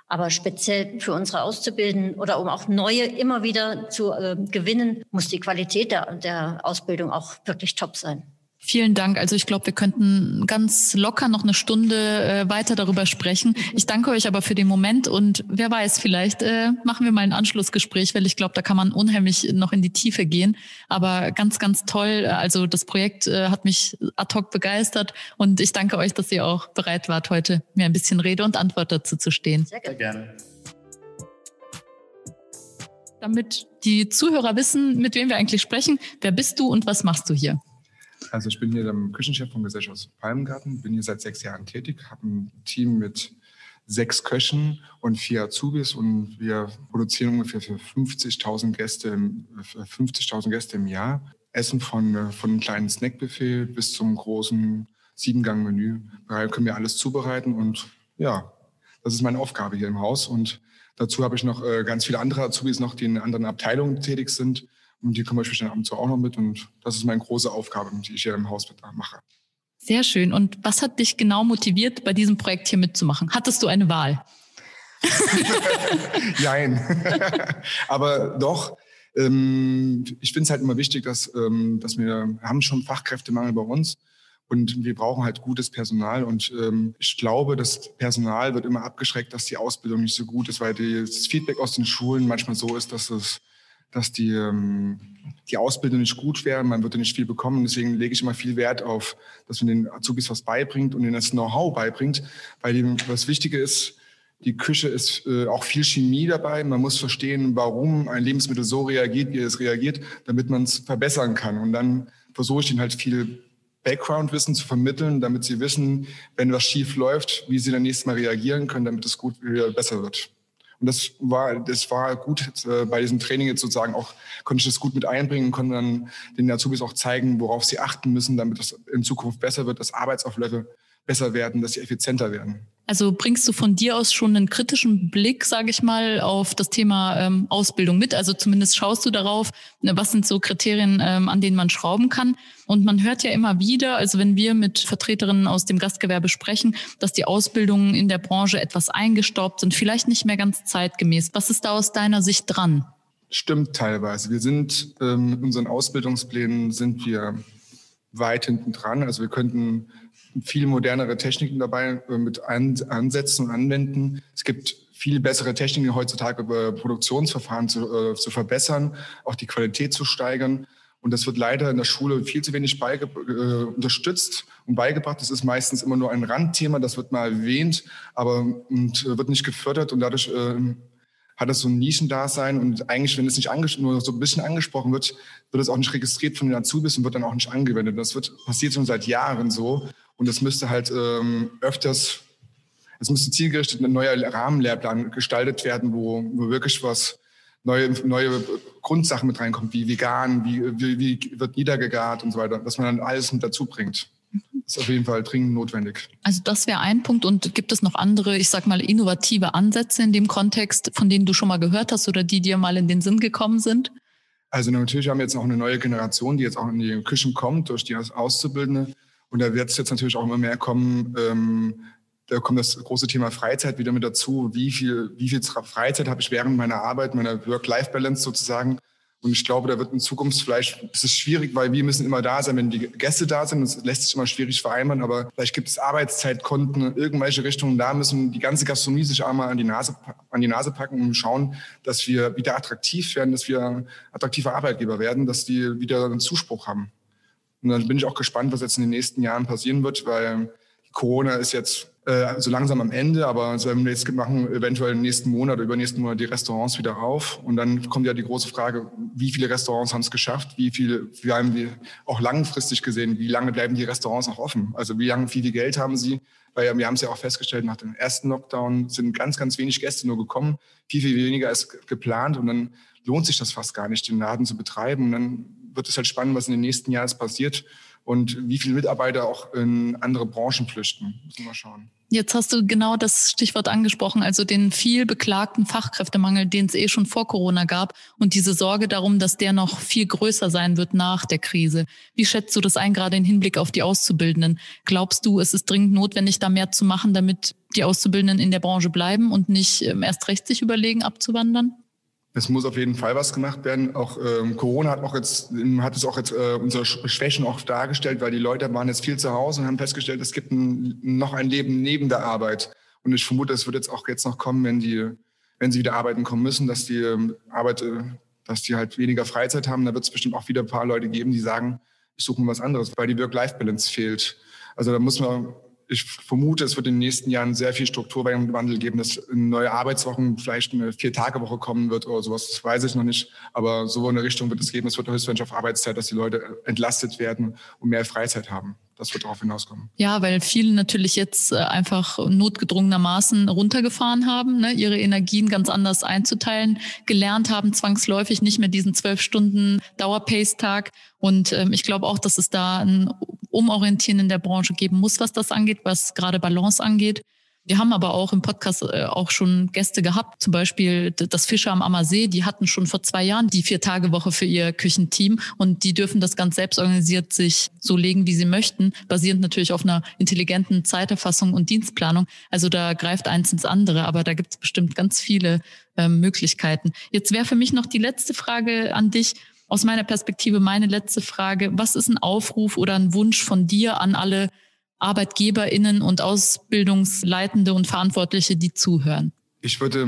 Aber speziell für unsere Auszubildenden oder um auch neue immer wieder zu äh, gewinnen, muss die Qualität der, der Ausbildung auch wirklich top sein. Vielen Dank. Also ich glaube, wir könnten ganz locker noch eine Stunde äh, weiter darüber sprechen. Ich danke euch aber für den Moment und wer weiß, vielleicht äh, machen wir mal ein Anschlussgespräch, weil ich glaube, da kann man unheimlich noch in die Tiefe gehen. Aber ganz, ganz toll. Also das Projekt äh, hat mich ad hoc begeistert und ich danke euch, dass ihr auch bereit wart, heute mir ein bisschen Rede und Antwort dazu zu stehen. Sehr gerne. Damit die Zuhörer wissen, mit wem wir eigentlich sprechen, wer bist du und was machst du hier? Also ich bin hier der Küchenchef von Gesellschaft Palmgarten, bin hier seit sechs Jahren tätig, habe ein Team mit sechs Köchen und vier Azubis und wir produzieren ungefähr für 50.000 Gäste, 50.000 Gäste im Jahr. Essen von, von einem kleinen Snackbuffet bis zum großen Siebengang-Menü. Da können wir alles zubereiten und ja, das ist meine Aufgabe hier im Haus. Und dazu habe ich noch äh, ganz viele andere Azubis noch, die in anderen Abteilungen tätig sind. Und die kümmere ich mich dann ab und zu auch noch mit. Und das ist meine große Aufgabe, die ich hier im Haus mache. Sehr schön. Und was hat dich genau motiviert, bei diesem Projekt hier mitzumachen? Hattest du eine Wahl? Nein. Aber doch. Ähm, ich finde es halt immer wichtig, dass, ähm, dass wir haben schon Fachkräftemangel bei uns und wir brauchen halt gutes Personal. Und ähm, ich glaube, das Personal wird immer abgeschreckt, dass die Ausbildung nicht so gut ist, weil das Feedback aus den Schulen manchmal so ist, dass es dass die, ähm, die Ausbildung nicht gut wäre, man würde nicht viel bekommen. Deswegen lege ich immer viel Wert auf, dass man den Azubis was beibringt und ihnen das Know-how beibringt, weil dem, was Wichtige ist, die Küche ist äh, auch viel Chemie dabei. Man muss verstehen, warum ein Lebensmittel so reagiert, wie es reagiert, damit man es verbessern kann. Und dann versuche ich ihnen halt viel Background-Wissen zu vermitteln, damit sie wissen, wenn was schief läuft, wie sie dann nächstes Mal reagieren können, damit es gut wieder besser wird. Und das war, das war gut äh, bei diesem Training jetzt sozusagen auch, konnte ich das gut mit einbringen konnte dann den Azubis auch zeigen, worauf sie achten müssen, damit das in Zukunft besser wird, dass Arbeitsaufläufe besser werden, dass sie effizienter werden. Also bringst du von dir aus schon einen kritischen Blick, sage ich mal, auf das Thema ähm, Ausbildung mit? Also zumindest schaust du darauf, ne, was sind so Kriterien, ähm, an denen man schrauben kann? Und man hört ja immer wieder, also wenn wir mit Vertreterinnen aus dem Gastgewerbe sprechen, dass die Ausbildungen in der Branche etwas eingestaubt sind, vielleicht nicht mehr ganz zeitgemäß. Was ist da aus deiner Sicht dran? Stimmt teilweise. Wir sind ähm, in unseren Ausbildungsplänen sind wir weit hinten dran. Also wir könnten viel modernere Techniken dabei äh, mit ansetzen und anwenden. Es gibt viel bessere Techniken heutzutage, über Produktionsverfahren zu, äh, zu verbessern, auch die Qualität zu steigern. Und das wird leider in der Schule viel zu wenig beige äh, unterstützt und beigebracht. Das ist meistens immer nur ein Randthema, das wird mal erwähnt, aber und, äh, wird nicht gefördert und dadurch äh, hat es so ein Nischendasein und eigentlich, wenn es nicht nur so ein bisschen angesprochen wird, wird es auch nicht registriert von den Azubis und wird dann auch nicht angewendet. Das wird passiert schon seit Jahren so und es müsste halt ähm, öfters, es müsste zielgerichtet ein neuer Rahmenlehrplan gestaltet werden, wo, wo wirklich was neue, neue Grundsachen mit reinkommt, wie vegan, wie, wie, wie wird niedergegart und so weiter, dass man dann alles mit dazu bringt. Das ist auf jeden Fall dringend notwendig. Also das wäre ein Punkt. Und gibt es noch andere, ich sag mal, innovative Ansätze in dem Kontext, von denen du schon mal gehört hast oder die dir mal in den Sinn gekommen sind? Also natürlich haben wir jetzt auch eine neue Generation, die jetzt auch in die Küchen kommt durch die Auszubildende. Und da wird es jetzt natürlich auch immer mehr kommen. Ähm, da kommt das große Thema Freizeit wieder mit dazu. Wie viel, wie viel Freizeit habe ich während meiner Arbeit, meiner Work-Life-Balance sozusagen? Und ich glaube, da wird in Zukunft vielleicht, es ist schwierig, weil wir müssen immer da sein, wenn die Gäste da sind. Das lässt sich immer schwierig vereinbaren, aber vielleicht gibt es Arbeitszeitkonten irgendwelche Richtungen. Da müssen die ganze Gastronomie sich einmal an die Nase, an die Nase packen und schauen, dass wir wieder attraktiv werden, dass wir attraktive Arbeitgeber werden, dass die wieder einen Zuspruch haben. Und dann bin ich auch gespannt, was jetzt in den nächsten Jahren passieren wird, weil Corona ist jetzt äh, so langsam am Ende, aber also wir jetzt machen eventuell im nächsten Monat oder übernächsten Monat die Restaurants wieder auf. Und dann kommt ja die große Frage, wie viele Restaurants haben es geschafft? Wie viel, wir haben wir auch langfristig gesehen, wie lange bleiben die Restaurants auch offen? Also wie lange, wie viel Geld haben sie? Weil wir haben es ja auch festgestellt, nach dem ersten Lockdown sind ganz, ganz wenig Gäste nur gekommen. Viel, viel weniger als geplant. Und dann lohnt sich das fast gar nicht, den Laden zu betreiben. Und dann wird es halt spannend, was in den nächsten Jahren passiert. Und wie viele Mitarbeiter auch in andere Branchen flüchten. Müssen wir schauen. Jetzt hast du genau das Stichwort angesprochen, also den viel beklagten Fachkräftemangel, den es eh schon vor Corona gab und diese Sorge darum, dass der noch viel größer sein wird nach der Krise. Wie schätzt du das ein, gerade im Hinblick auf die Auszubildenden? Glaubst du, es ist dringend notwendig, da mehr zu machen, damit die Auszubildenden in der Branche bleiben und nicht ähm, erst recht sich überlegen, abzuwandern? Es muss auf jeden Fall was gemacht werden. Auch ähm, Corona hat auch jetzt hat es auch jetzt äh, unsere Schwächen auch dargestellt, weil die Leute waren jetzt viel zu Hause und haben festgestellt, es gibt ein, noch ein Leben neben der Arbeit. Und ich vermute, es wird jetzt auch jetzt noch kommen, wenn die, wenn sie wieder arbeiten kommen müssen, dass die ähm, Arbeit, äh, dass die halt weniger Freizeit haben. Da wird es bestimmt auch wieder ein paar Leute geben, die sagen, ich suche mir was anderes, weil die Work-Life-Balance fehlt. Also da muss man ich vermute, es wird in den nächsten Jahren sehr viel Strukturwandel geben, dass neue Arbeitswochen vielleicht eine Vier-Tage-Woche kommen wird oder sowas. Das weiß ich noch nicht. Aber so in der Richtung wird es geben. Es wird höchstwahrscheinlich auf Arbeitszeit, dass die Leute entlastet werden und mehr Freizeit haben. Das wird darauf hinauskommen. Ja, weil viele natürlich jetzt äh, einfach notgedrungenermaßen runtergefahren haben, ne, ihre Energien ganz anders einzuteilen, gelernt haben, zwangsläufig nicht mehr diesen zwölf Stunden Dauerpace-Tag. Und ähm, ich glaube auch, dass es da ein Umorientieren in der Branche geben muss, was das angeht, was gerade Balance angeht. Wir haben aber auch im Podcast äh, auch schon Gäste gehabt, zum Beispiel das Fischer am Ammersee, die hatten schon vor zwei Jahren die Vier-Tage-Woche für ihr Küchenteam und die dürfen das ganz selbst organisiert sich so legen, wie sie möchten, basierend natürlich auf einer intelligenten Zeiterfassung und Dienstplanung. Also da greift eins ins andere, aber da gibt es bestimmt ganz viele äh, Möglichkeiten. Jetzt wäre für mich noch die letzte Frage an dich aus meiner Perspektive meine letzte Frage. Was ist ein Aufruf oder ein Wunsch von dir an alle ArbeitgeberInnen und Ausbildungsleitende und Verantwortliche, die zuhören? Ich würde,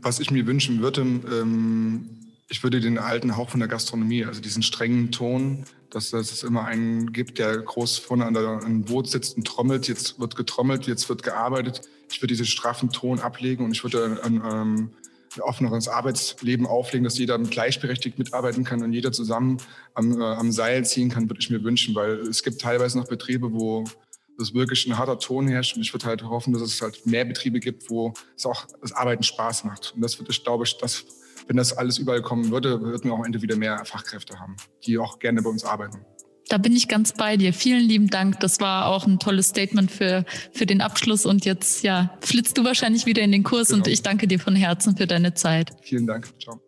was ich mir wünschen würde, ähm, ich würde den alten Hauch von der Gastronomie, also diesen strengen Ton, dass, es immer einen gibt, der groß vorne an einem Boot sitzt und trommelt. Jetzt wird getrommelt, jetzt wird gearbeitet. Ich würde diesen straffen Ton ablegen und ich würde ein, ein, ein offeneres Arbeitsleben auflegen, dass jeder gleichberechtigt mitarbeiten kann und jeder zusammen am, äh, am Seil ziehen kann, würde ich mir wünschen, weil es gibt teilweise noch Betriebe, wo dass wirklich ein harter Ton herrscht. Und ich würde halt hoffen, dass es halt mehr Betriebe gibt, wo es auch das Arbeiten Spaß macht. Und das würde ich, glaube ich, dass, wenn das alles überall kommen würde, würden wir auch am Ende wieder mehr Fachkräfte haben, die auch gerne bei uns arbeiten. Da bin ich ganz bei dir. Vielen lieben Dank. Das war auch ein tolles Statement für, für den Abschluss. Und jetzt, ja, flitzt du wahrscheinlich wieder in den Kurs genau. und ich danke dir von Herzen für deine Zeit. Vielen Dank. Ciao.